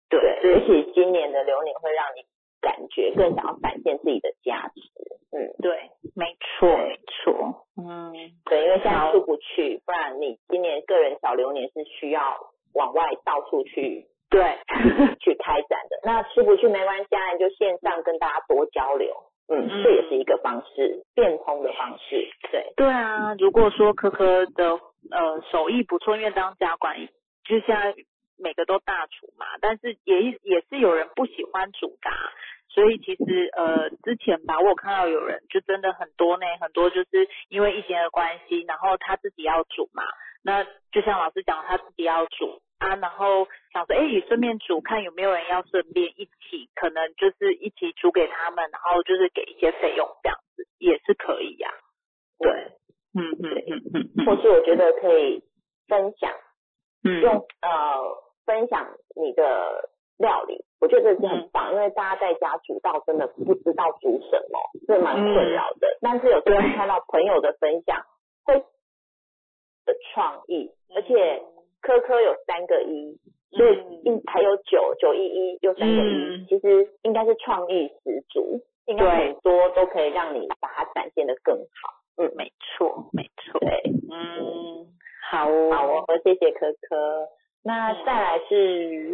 对，而且今年的流年会让你感觉更想要展现自己的价值，嗯，对，没错没错，嗯，对，因为现在出不去，不然你今年个人小流年是需要往外到处去。对，去开展的那出不去没关系，啊，你就线上跟大家多交流，嗯，这也是一个方式，变通的方式。对，对啊，如果说科科的呃手艺不错，因为当家管，就现在每个都大厨嘛，但是也也是有人不喜欢煮的，所以其实呃之前吧，我有看到有人就真的很多呢，很多就是因为疫情的关系，然后他自己要煮嘛，那就像老师讲，他自己要煮。啊，然后想说，哎，也顺便煮，看有没有人要顺便一起，可能就是一起煮给他们，然后就是给一些费用这样子，也是可以呀。对，嗯嗯嗯嗯，或是我觉得可以分享，嗯，用呃分享你的料理，我觉得这是很棒，因为大家在家煮到真的不知道煮什么，这蛮困扰的。但是有时候看到朋友的分享，会的创意，而且科科有三个一，所以一还有九九一一有三个一，其实应该是创意十足，应该很多都可以让你把它展现的更好。嗯，没错，没错。对，嗯，好哦，好哦，谢谢科科。那再来是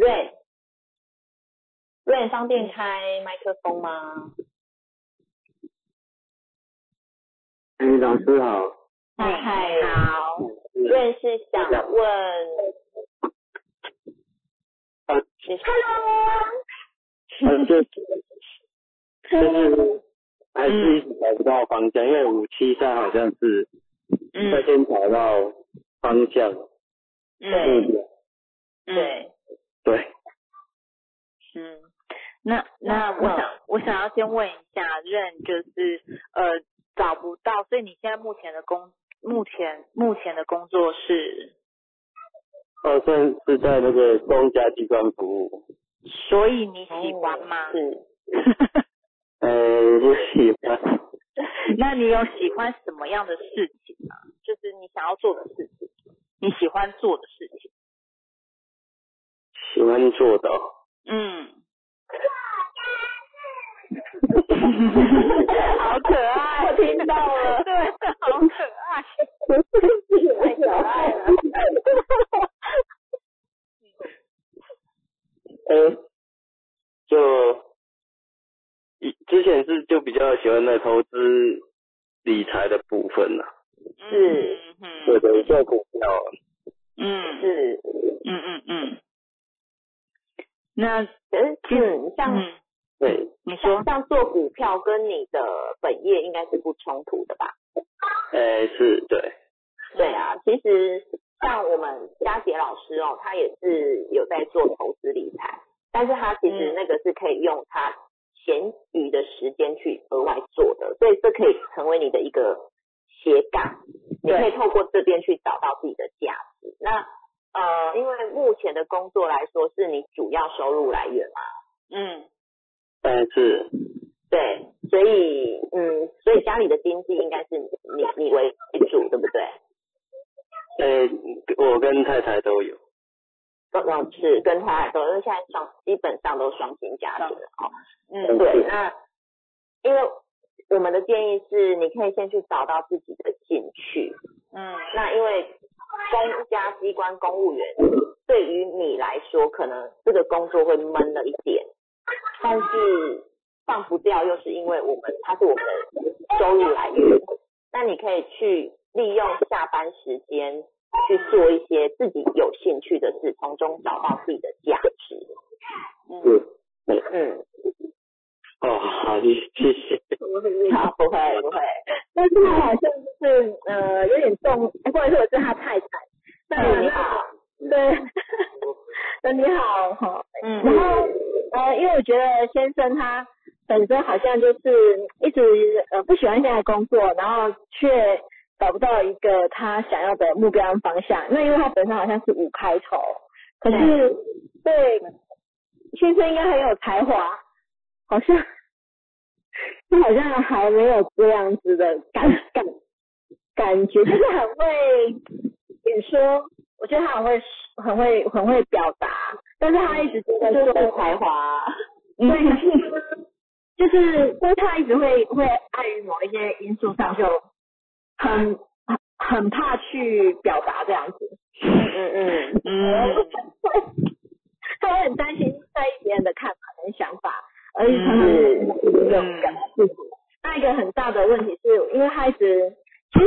Rain，Rain 方便开麦克风吗？哎，老师好。嗨嗨，好。Rain 是想问，Hello。啊，就就是 还是一直找不到方向，因为五七三好像是要先找到方向。对。对对，嗯，那那我想我想要先问一下，任就是呃找不到，所以你现在目前的工目前目前的工作是？哦，算是在那个公家机关服务。所以你喜欢吗？是。呃，不喜欢。那你有喜欢什么样的事情吗？就是你想要做的事情，你喜欢做的事情。喜欢做的，嗯，好可爱，我听到了，对，好可爱，太可爱了，呃，就以之前是就比较喜欢在投资理财的部分呐，是，对的，做股票，嗯，是，嗯嗯嗯。那嗯，像对，你说像做股票跟你的本业应该是不冲突的吧？哎，是，对，对啊，其实像我们佳杰老师哦，他也是有在做投资理财，但是他其实那个是可以用他闲余的时间去额外做的，所以这可以成为你的一个斜杠，你可以透过这边去找到自己的价值。那呃，因为目前的工作来说，是你主要收入来源嘛？嗯，但是，对，所以，嗯，所以家里的经济应该是你你为主，对不对？呃，我跟太太都有。哦，是跟太太都，因为现在双基本上都双薪家庭了哦。嗯，对，那因为我们的建议是，你可以先去找到自己的兴趣。嗯，那因为。公家机关公务员对于你来说，可能这个工作会闷了一点，但是放不掉，又是因为我们它是我们的收入来源。那你可以去利用下班时间去做一些自己有兴趣的事，从中找到自己的价值。嗯嗯。哦，好的，谢谢。好，不会不会。但是他好像就是呃有点重，或者是我是他太太。你好。对。那你好哈。嗯。然后呃，因为我觉得先生他本身好像就是一直呃不喜欢现在工作，然后却找不到一个他想要的目标跟方向。那因为他本身好像是五开头，可是对先生应该很有才华。好像他 好像还没有这样子的感感感觉，就是很会你说，我觉得他很会很会很会表达，但是他一直觉得就是才华，对，就是因为他一直会会碍于某一些因素上，就很很怕去表达这样子，嗯嗯嗯 嗯，他会很担心在意别人的看法跟想法。而且他是有感自己。那一个很大的问题是，因为他一直其实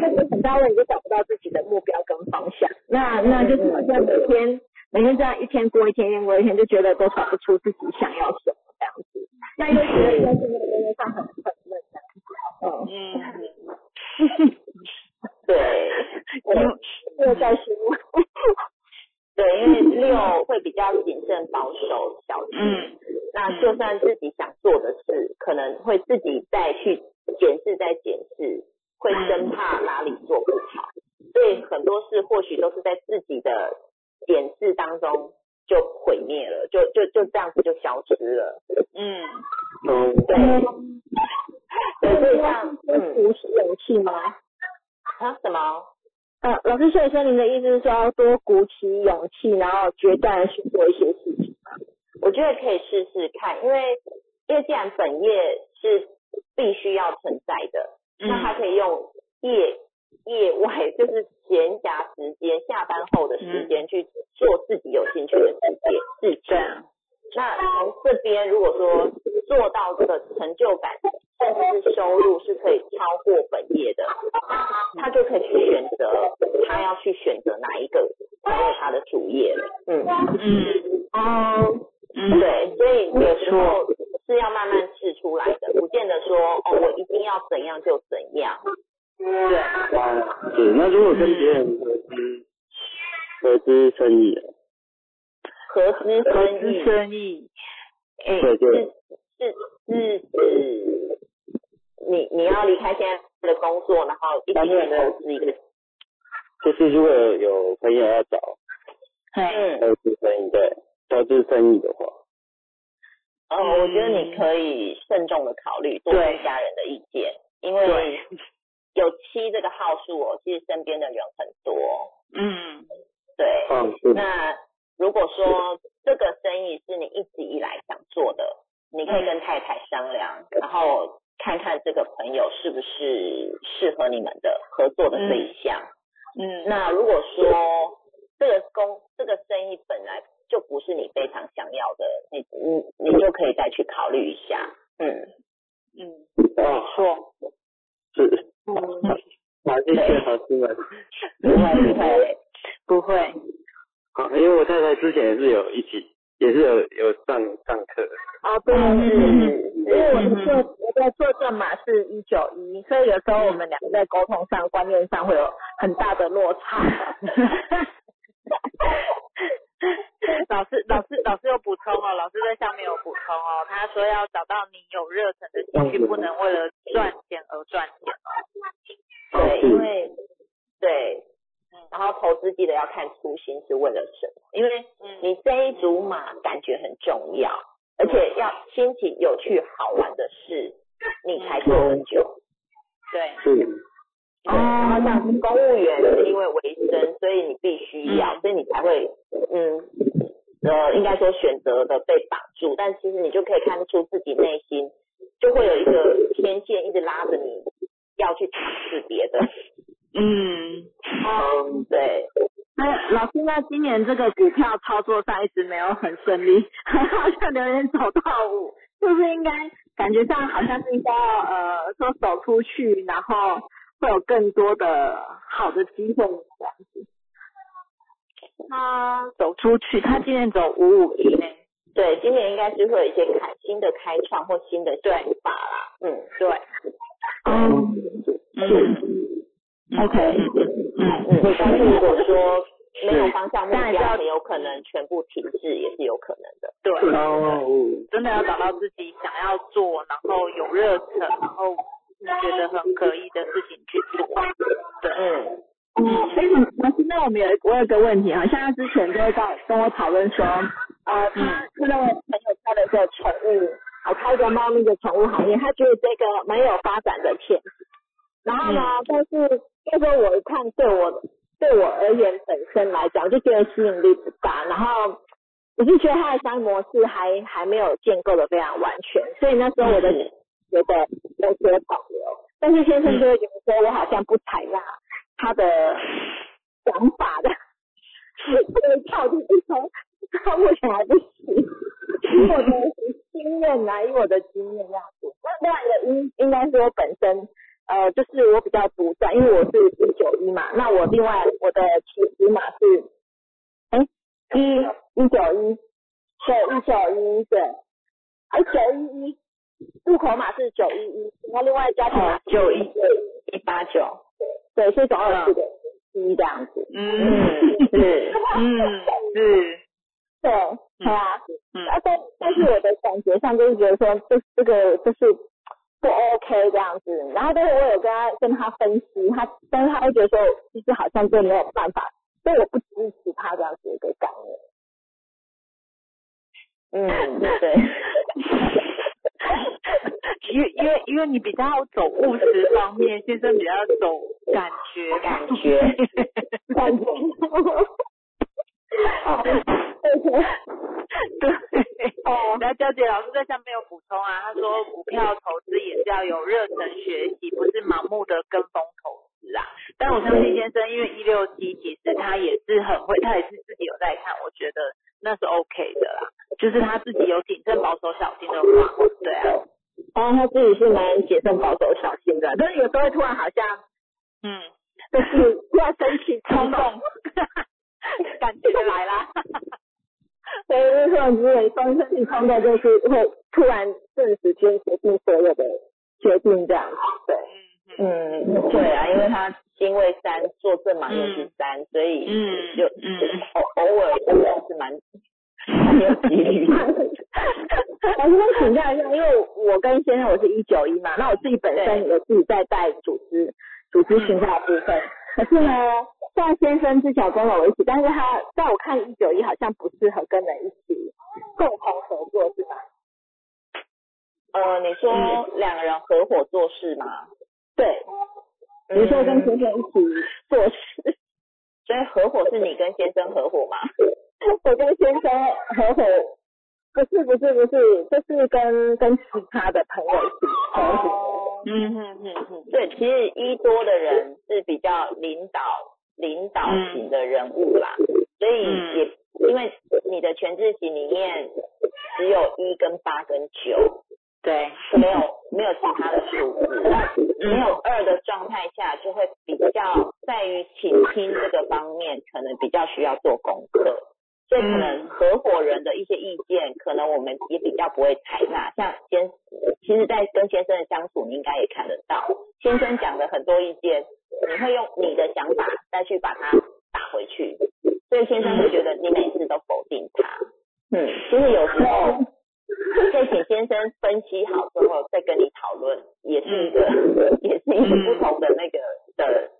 那个很大问题就找不到自己的目标跟方向。那那就是好像每天每天这样一天过一天，一天过一天，就觉得都找不出自己想要什么这样子。那又觉得在这个工作上很很闷这样子。嗯。对。又在说。对，因为六会比较谨慎保守小心，那就算自己想做的事，可能会自己再去检视、再检视，会生怕哪里做不好，所以很多事或许都是在自己的检视当中就毁灭了，就就就这样子就消失了。嗯，嗯，对，对，所以像嗯，鼓起勇气吗？啊什么？呃，老师，所以说您的意思是说要多鼓起勇气，然后决断去做一些事情吗？我觉得可以试试看，因为因为既然本业是必须要存在的，那他可以用业业外就是闲暇时间、下班后的时间去做自己有兴趣的事情事情。那从这边如果说做到这个成就感，甚至是收入是可以超过本业的，他就可以去选择他要去选择哪一个成为他的主业了。嗯嗯哦，嗯，对，所以有时候是要慢慢试出来的，不见得说哦，我一定要怎样就怎样。对，啊，是。那如果跟别人合资合资生意，合资生意，资生意，哎，对对，是是是指你你要离开现在的工作，然后一起去投资一个，就是如果有朋友要找嘿，嗯，投资生意，对，投资生意的话，哦，我觉得你可以慎重的考虑，多听家人的意见，因为有七这个号数哦，其实身边的人很多，嗯，对，那如果说这个生意是你一直以来想做的，你可以跟太太商量，然后看看这个朋友是不是适合你们的合作的对象。嗯，那如果说这个工这个生意本来就不是你非常想要的，你你你就可以再去考虑一下。嗯，嗯，哦，错，是，嗯。好，谢谢老师们。不 会不会，不会，好，因为我太太之前也是有一起，也是有有上上课的，哦，对，嗯因为我的坐我的坐证码是一九一，所以有时候我们两个在沟通上、观念上会有很大的落差。老师，老师，老师有补充哦，老师在上面有补充哦，他说要找到你有热忱的兴趣，不能为了赚钱而赚钱哦。对，因为对，然后投资记得要看初心是为了什么，因为你这一组马感觉很重要，而且要心情有趣好玩的事，你才做很久。对，是，哦，然后像公务员是因为维生，所以你必须要，所以你才会嗯呃，应该说选择的被绑住，但其实你就可以看出自己内心就会有一个天线一直拉着你要去尝试别的。嗯，嗯，对，那老师，那今年这个股票操作上一直没有很顺利，好像有点走到五，是不是应该感觉上好像是应该要呃说走出去，然后会有更多的好的机会这样子？他走出去，他今年走五五一呢。对，今年应该是会有一些开新的开创或新的想法啦。嗯，对，嗯嗯，OK，嗯嗯，但是如果说没有方向目标，很有可能全部停滞，也是有可能的。对，哦，真的要找到自己想要做，然后有热忱，然后你觉得很可以的事情去做。对，嗯嗯，所以老师，那我们有我有个问题啊，像他之前就会在跟我讨论说，呃，他他的朋友开了一个宠物，啊，开一个猫咪的宠物行业，他觉得这个蛮有发展的潜质。然后呢，但是那时候我一看，对我对我而言本身来讲，就觉得吸引力不大。然后我是觉得他的商业模式还还没有建构的非常完全，所以那时候我的觉得有所保留。但是先生就会觉得说我好像不采纳他的想法的，这个跳进去说他目前还不行。以我的经验啊，以我的经验这样子。那另外一个应应该是我本身呃，就是我比较独占，因为我是一九一嘛，那我另外我的起始码是哎一一九一，对一九一对，哎九一一，入口码是九一一，然后另外家庭码哦91一八九，对，所以总共有四个一这样子。嗯，是，嗯，是，对，对啊，嗯。啊，但但是我的感觉上就是觉得说，这这个就是不 OK 这样子。然后，但是我有跟他跟他分析，他但是他会觉得说，其实好像就没有办法，所以我不支持他这样子一个概念。嗯，对。因为因为因为你比较走务实方面，先生比较走感觉感觉感觉。哦，对，哦，那娇姐老师在下面有补充啊，他说股票投资也是要有热忱学习，不是盲目的跟风投资啊。但我相信先生，因为一六七其实他也是很会，他也是自己有在看，我觉得那是 OK 的啦。就是他自己有谨慎保守小心的话，对啊，然后他自己是蛮谨慎保守小心的，但是有时候会突然好像，嗯，就是突然生气冲动。感觉来啦，所以就是说，如果双身体冲动，就是会突然顿时间决定所有的决定这样子，对，嗯，对啊，因为他星位三，做正嘛又是三，所以嗯，就嗯。偶偶尔真的是蛮蛮有几率。我先请教一下，因为我跟先生我是一九一嘛，那我自己本身也自己在带组织组织形象部分，可是呢。像先生之前跟了我一起，但是他在我看一九一好像不适合跟人一起共同合作，是吗？呃，你说两个人合伙做事吗？对，你说跟先生一起做事，所以合伙是你跟先生合伙吗？我跟先生合伙，不是不是不是，就是跟跟其他的朋友一起合伙。嗯哼哼哼，对，其实一多的人是比较领导。领导型的人物啦，所以也因为你的全智型里面只有一跟八跟九，对，没有没有其他的数字，那没有二的状态下，就会比较在于倾听这个方面，可能比较需要做功课，所以可能合伙人的一些意见，可能我们也比较不会采纳。像先，其实，在跟先生的相处，你应该也看得到，先生讲的很多意见。你会用你的想法再去把它打回去，所以先生会觉得你每次都否定他。嗯，其实有时候再请先生分析好之后再跟你讨论，也是一个也是一个不同的那个的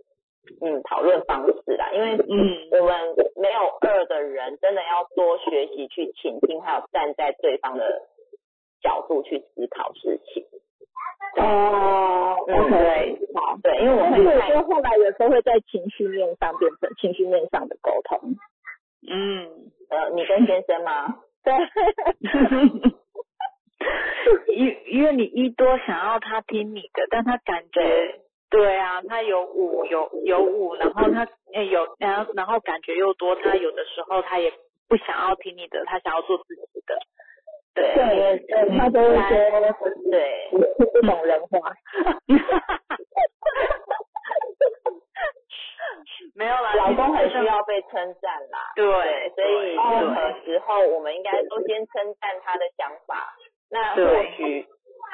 嗯讨论方式啦。因为嗯我们没有二的人，真的要多学习去倾听，还有站在对方的角度去思考事情。哦，OK，好，对，因为我会说后来有时候会在情绪面上变成情绪面上的沟通。嗯，呃，你跟先生吗？对，因因为你一多想要他听你的，但他感觉对啊，他有五有有五，然后他有然后然后感觉又多，他有的时候他也不想要听你的，他想要做自己的。对，对，他都说，对，不懂人话。没有啦，老公很需要被称赞啦。对，所以任何时候我们应该都先称赞他的想法。那或许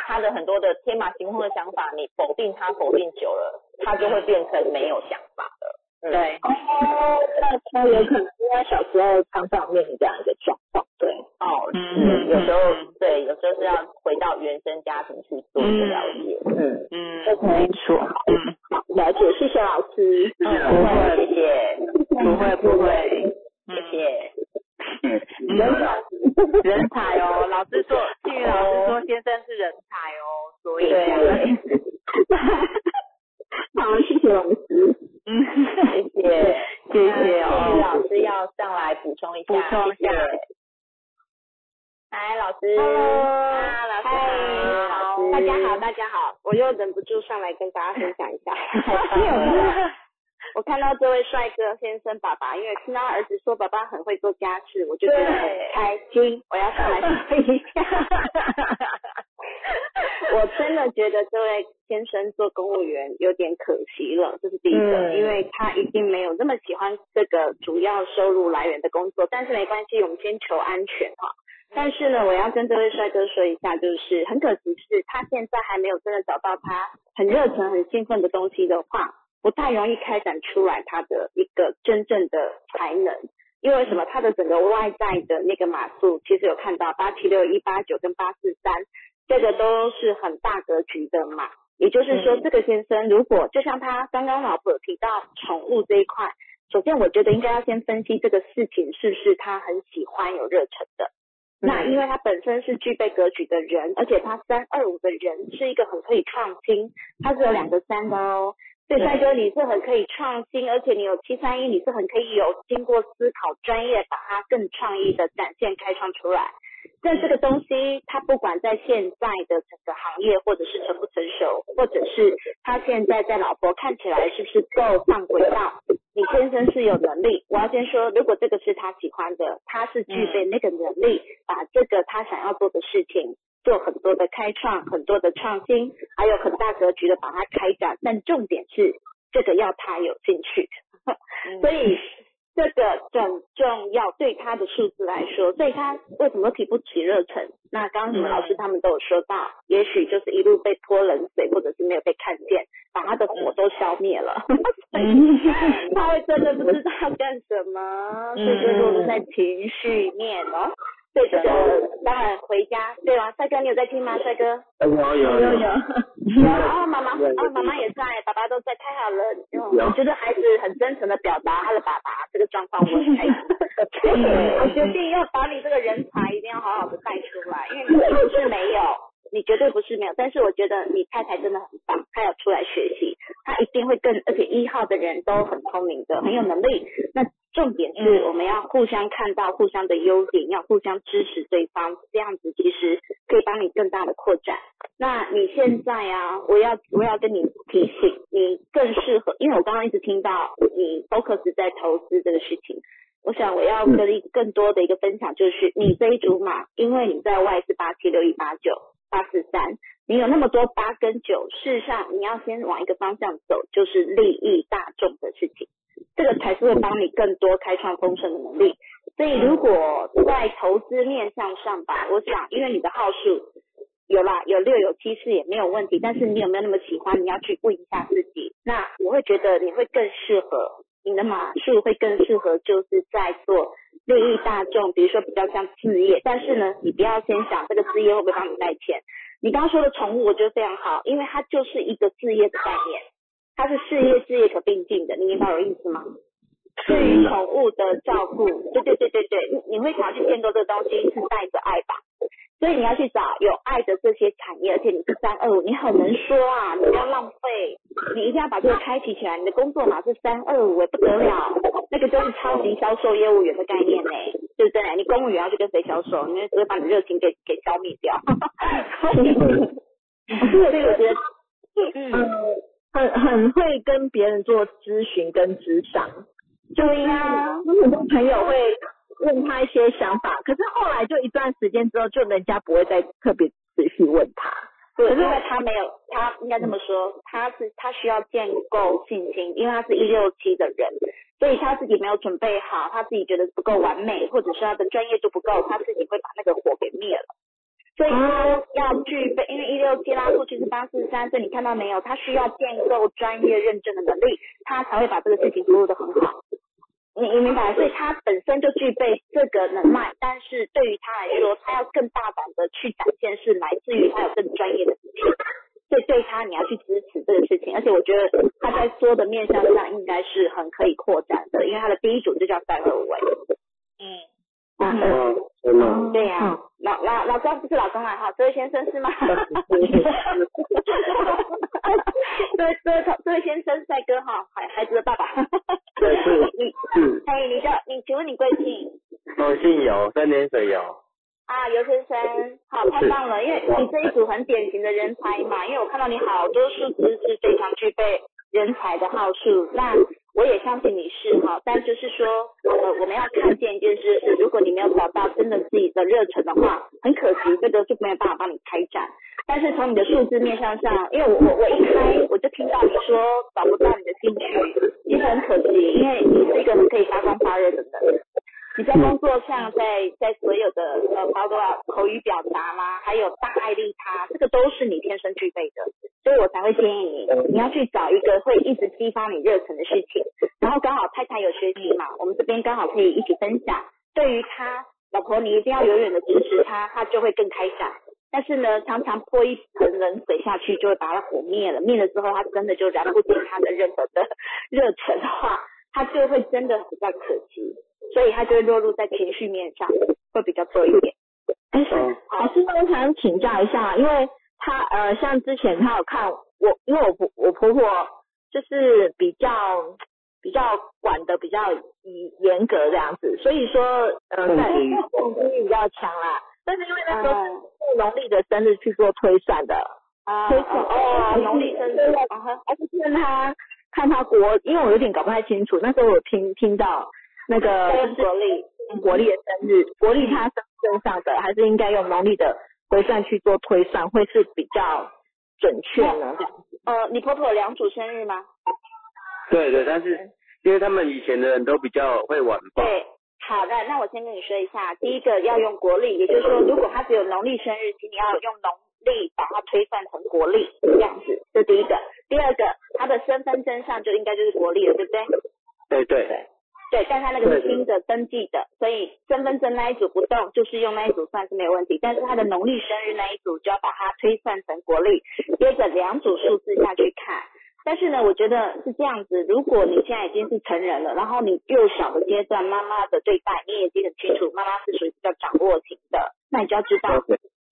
他的很多的天马行空的想法，你否定他，否定久了，他就会变成没有想法的。对，哦，那他有可能因为小时候常常面临这样一个状况，对，哦，嗯，有时候对，有时候是要回到原生家庭去做一个了解，嗯嗯，没错，嗯，好，了解，谢谢老师，嗯，不会，谢谢，不会不会，谢谢，嗯，人才，人才哦，老师说，幸运老师说先生是人才哦，所以对。好，谢谢老师。嗯，谢谢，谢谢哦。老师要上来补充一下，补充一下。来，老师，Hello，老师。好，大家好，大家好，我又忍不住上来跟大家分享一下。我看到这位帅哥先生爸爸，因为听到儿子说爸爸很会做家事，我就觉得很开心，我要上来说一下。我真的觉得这位先生做公务员有点可惜了，这是第一个，因为他一定没有那么喜欢这个主要收入来源的工作。但是没关系，我们先求安全哈。但是呢，我要跟这位帅哥说一下，就是很可惜是他现在还没有真的找到他很热忱、很兴奋的东西的话，不太容易开展出来他的一个真正的才能。因为什么？他的整个外在的那个码数，其实有看到八七六一八九跟八四三。这个都是很大格局的嘛，也就是说，这个先生如果就像他刚刚老婆提到宠物这一块，首先我觉得应该要先分析这个事情是不是他很喜欢有热忱的，那因为他本身是具备格局的人，而且他三二五的人是一个很可以创新，他是有两个三的哦。所以帅哥你是很可以创新，而且你有七三一，你是很可以有经过思考、专业，把它更创意的展现、开创出来。但这个东西，它不管在现在的整个行业，或者是成不成熟，或者是他现在在老婆看起来是不是够上轨道，你先生是有能力。我要先说，如果这个是他喜欢的，他是具备那个能力，把这个他想要做的事情做很多的开创，很多的创新，还有很大格局的把它开展。但重点是，这个要他有兴趣，所以。这个很重要，对他的数字来说，所以他为什么提不起热忱？那刚刚你们老师他们都有说到，也许就是一路被泼冷水，或者是没有被看见，把他的火都消灭了，他会真的不知道干什么，所以就落入在情绪面哦。对这个当然回家，对吧？帅哥，你有在听吗？帅哥，有有有有有。哦，妈妈，哦，妈妈也在，爸爸都在，太好了。我觉得孩子很真诚的表达他的爸爸这个状况，我很开心。我决定要把你这个人才一定要好好的带出来，因为你不是没有，你绝对不是没有。但是我觉得你太太真的很棒，她要出来学习，她一定会更，而且一号的人都很聪明的，很有能力。那。重点是我们要互相看到互相的优点，要互相支持对方，这样子其实可以帮你更大的扩展。那你现在啊，我要我要跟你提醒，你更适合，因为我刚刚一直听到你 focus 在投资这个事情。我想我要跟你更多的一个分享，就是你这一组码，因为你在外是八七六一八九八四三，你有那么多八跟九，事实上你要先往一个方向走，就是利益大众的事情。这个才是会帮你更多开创丰盛的能力。所以如果在投资面向上吧，我想因为你的号数有啦，有六有七四也没有问题，但是你有没有那么喜欢？你要去问一下自己。那我会觉得你会更适合，你的码数会更适合，就是在做利益大众，比如说比较像事业。但是呢，你不要先想这个事业会不会帮你带钱。你刚刚说的宠物，我觉得非常好，因为它就是一个事业的概念。它是事业事业可并进的，你明白我意思吗？对于宠物的照顾，对对对对对，你你会想要去建构这个东西是带着爱吧？所以你要去找有爱的这些产业，而且你是三二五，你很能说啊，你不要浪费，你一定要把这个开启起来。你的工作码是三二五，不得了，那个就是超级销售业务员的概念呢，对不对？你公务员要去跟谁销售？你只会把你热情给给消灭掉。所以我觉得，嗯。很很会跟别人做咨询跟职商，对呀，很多朋友会问他一些想法，可是后来就一段时间之后，就人家不会再特别持续问他。对，因为他没有，他应该这么说，他是他需要建构信心，因为他是一六七的人，所以他自己没有准备好，他自己觉得不够完美，或者是他的专业度不够，他自己会把那个火给灭了。所以他要具备，因为一六七拉过去是八四三，所以你看到没有？他需要建构专业认证的能力，他才会把这个事情服务的很好。你你明白？所以他本身就具备这个能耐，但是对于他来说，他要更大胆的去展现，是来自于他有更专业的资讯。所以对他你要去支持这个事情，而且我觉得他在说的面向上应该是很可以扩展的，因为他的第一组就叫三二五。嗯。嗯，真的，对呀，老老老公不是老公啊，哈，这位先生是吗？哈哈哈哈哈哈，这位这位这位先生帅哥哈，孩孩子的爸爸，哈哈哈你，哎，你叫你，请问你贵姓？我姓尤，三点水尤。啊，尤先生，好，太棒了，因为你这一组很典型的人才嘛，因为我看到你好多数字是非常具备人才的号数，那。我也相信你是哈，但就是说，呃，我们要看见一件事是，如果你没有找到真的自己的热忱的话，很可惜，这个就没有办法帮你开展。但是从你的数字面向上，因为我我我一开我就听到你说找不到你的兴趣，其实很可惜，因为你是一个可以发光发热的人。你在工作上，在在所有的呃，包括口语表达啦，还有大爱利他，这个都是你天生具备的，所以我才会建议你，你要去找一个会一直激发你热忱的事情。然后刚好太太有学习嘛，我们这边刚好可以一起分享。对于他老婆，你一定要永远的支持他，他就会更开展。但是呢，常常泼一盆冷水下去，就会把他火灭了。灭了之后，他真的就燃不起他的任何的 热忱的话，他就会真的比较可惜。所以他就会落入在情绪面上，会比较多一点。哎，是老师，我想请教一下，因为他呃，像之前他有看我，因为我婆我婆婆就是比较比较管的比较严格这样子，所以说呃，在控制力比较强啦。但是因为那时候是农历的生日去做推算的，推算哦，农历生日，而且是他看他国，因为我有点搞不太清楚，那时候我听听到那个就是国历国历的生日，国历他身身上的，还是应该用农历的推算去做推算，会是比较准确呢？呃，你婆婆有两组生日吗？对对，但是因为他们以前的人都比较会晚报。对。好的，那我先跟你说一下，第一个要用国历，也就是说，如果他只有农历生日，请你要用农历把它推算成国历这样子，这第一个。第二个，他的身份证上就应该就是国历了，对不对？对对对。对，但他那个是新的登记的，所以身份证那一组不动，就是用那一组算是没有问题。但是他的农历生日那一组就要把它推算成国历，接着两组数字下去看。但是呢，我觉得是这样子。如果你现在已经是成人了，然后你幼小的阶段，妈妈的对待你也已经很清楚，妈妈是属于比较掌握型的，那你就要知道。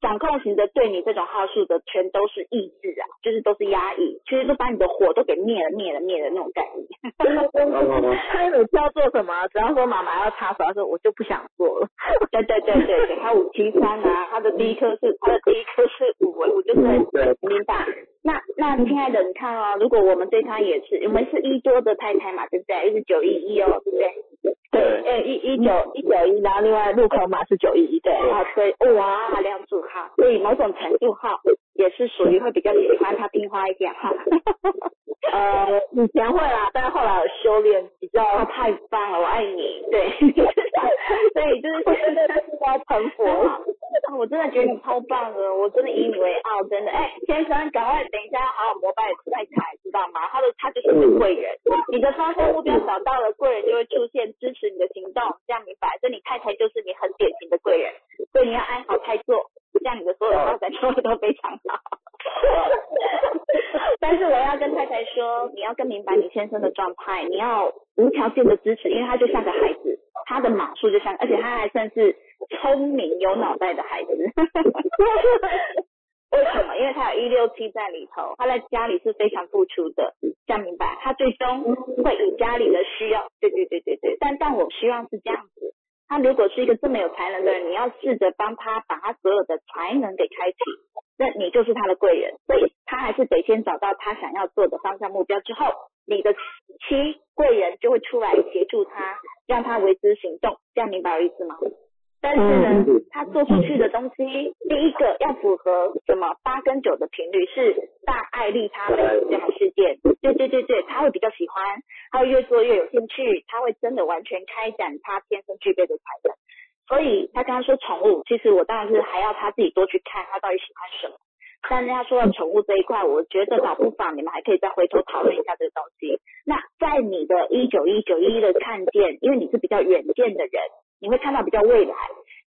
掌控型的对你这种好数的全都是抑制啊，就是都是压抑，其实都把你的火都给灭了、灭了、灭了那种概念。他有要做什么？只要说妈妈要插手，他说我就不想做了。对对对对对，他五七三啊，他的第一颗是他的第一颗是五，我就是明白。那那亲爱的，你看哦，如果我们对他也是，我们是一多的太太嘛，对不对？又是九一一哦，对不对？对，呃，一一九一九一，然后另外入口码是九一一，对。啊，对，哇，两组啊，对某种程度哈，也是属于会比较喜欢他听话一点哈。呃，以前会啦，但是后来我修炼比较。太棒了，我爱你。对，所以就是真的是要成佛。我真的觉得你 超棒的，我真的以你为傲，真的。哎，先生，赶快等一下好好膜拜太太，知道吗？他的他就是你的贵人，你的方向目标找到了，贵人就会出现支持你的行动，这样明白？所以你太太就是你很典型的贵人，所以你要安好太做，这样你的所有发展机会都非常好。但是我要跟太太说，你要更明白你先生的状态，你要无条件的支持，因为他就像个孩子，他的码数就像，而且他还算是聪明有脑袋的孩子。为什么？因为他有一六七在里头，他在家里是非常付出的，这样明白？他最终会以家里的需要，对对对对对。但但我希望是这样子，他如果是一个这么有才能的人，你要试着帮他把他所有的才能给开启。那你就是他的贵人，所以他还是得先找到他想要做的方向目标之后，你的七贵人就会出来协助他，让他为之行动，这样明白我意思吗？但是呢，他做出去的东西，第一个要符合什么八跟九的频率是大爱利他的这样事件，对对对对，他会比较喜欢，他会越做越有兴趣，他会真的完全开展他天生具备的才能。所以他刚刚说宠物，其实我当然是还要他自己多去看他到底喜欢什么。但是他说到宠物这一块，我觉得倒不妨你们还可以再回头讨论一下这个东西。那在你的一九一九一的看见，因为你是比较远见的人，你会看到比较未来，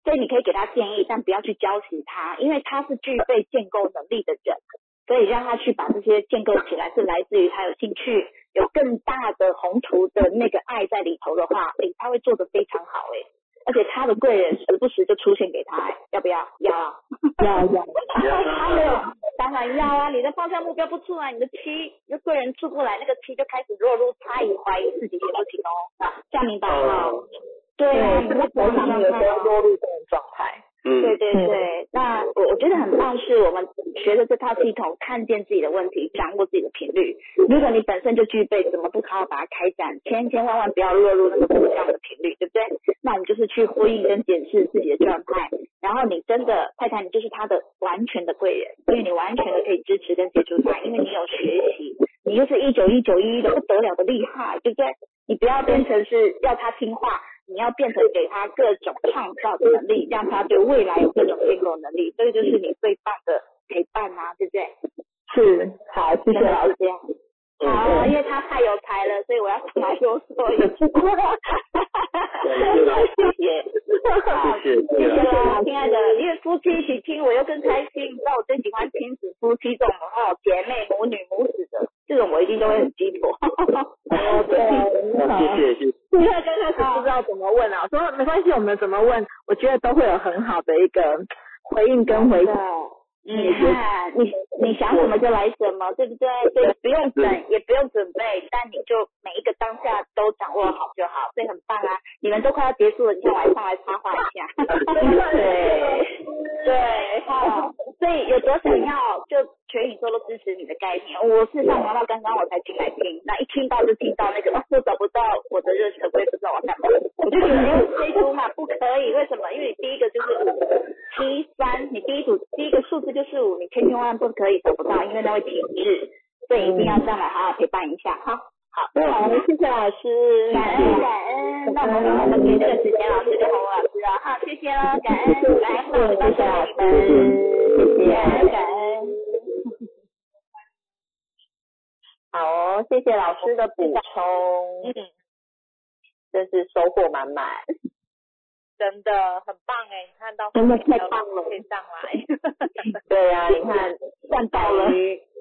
所以你可以给他建议，但不要去教习他，因为他是具备建构能力的人，所以让他去把这些建构起来，是来自于他有兴趣、有更大的宏图的那个爱在里头的话，诶，他会做得非常好，诶。而且他的贵人时不时就出现给他，要不要？要啊，要要。他没有，当然要啊！你的方向目标不出来，你的七，就贵人出不来，那个七就开始落入猜疑、怀疑自己行不行哦。这样明白吗？对啊，你在头上有时候落入这种状态。嗯对对对，那我我觉得很棒，是我们学的这套系统，看见自己的问题，掌握自己的频率。如果你本身就具备，怎么不好好把它开展？千千万万不要落入那个负向的频率，对不对？那我们就是去呼应跟检视自己的状态。然后你真的太太，你就是他的完全的贵人，因为你完全的可以支持跟协助他，因为你有学习，你就是一九一九一的不得了的厉害，对不对？你不要变成是要他听话。你要变成给他各种创造的能力，让他对未来有各种建构能力，这个就是你最棒的陪伴啊，对不对？是，好，谢谢老师。好，因为他太有才了，所以我要跟他说说一句。谢谢，谢，谢谢了，亲爱的，因为夫妻一起听，我又更开心。你知道我最喜欢亲子夫妻这种哦，姐妹母女母子的这种，我一定都会很激动。谢谢 谢谢。因为刚开始不知道怎么问啊，说没关系，我们怎么问，我觉得都会有很好的一个回应跟回答。你看，你你想什么就来什么，对不对？所以不用等，也不用准备，但你就每一个当下都掌握好就好，所以很棒啊！你们都快要结束了，你看我还上来插话一下。对对，好，所以有多想要就全宇宙都支持你的概念。我是上聊到刚刚我才进来听，那一听到就听到那个，哦我找不到我的热忱，我也不知道我干嘛。我就觉得没有这一组嘛，不可以，为什么？因为你第一个就是五七三，你第一组第一个数字。就是五，你千千万万不可以找不到，因为那会停滞，所以一定要上来好好陪伴一下哈。好，好，谢谢老师，感恩感恩。那我们我们给这个时间老师跟洪老师啊，好，谢谢了，感恩，来，好，谢谢老师，谢谢，感恩。好哦，谢谢老师的补充，嗯，真是收获满满。真的很棒哎！你看到真的太棒了，可以上来。对呀，你看赚到了，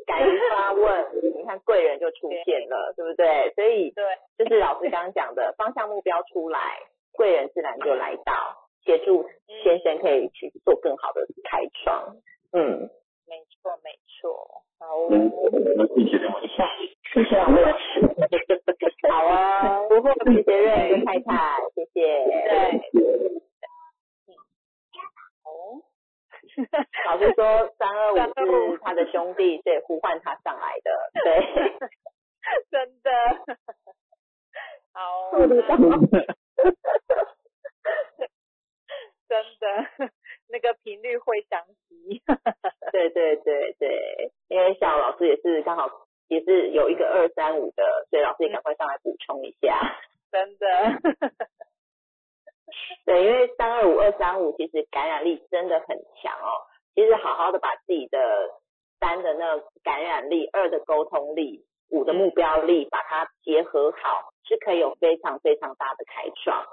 敢于发问，你看贵人就出现了，对不对？所以对，就是老师刚刚讲的方向目标出来，贵人自然就来到，协助先生可以去做更好的开创。嗯，没错没错。好，谢谢我一下，谢谢老师。好啊，不会，谢谢瑞跟太太，谢谢。对。老师说三二五是他的兄弟，所以呼唤他上来的。对，真的。好。真的，那个频率会相吸。对对对对，因为小刚好也是有一个二三五的，所以老师也赶快上来补充一下。真的。对，因为三二五二三五其实感染力真的很强哦。其实好好的把自己的三的那感染力、二的沟通力、五的目标力，把它结合好，是可以有非常非常大的开创，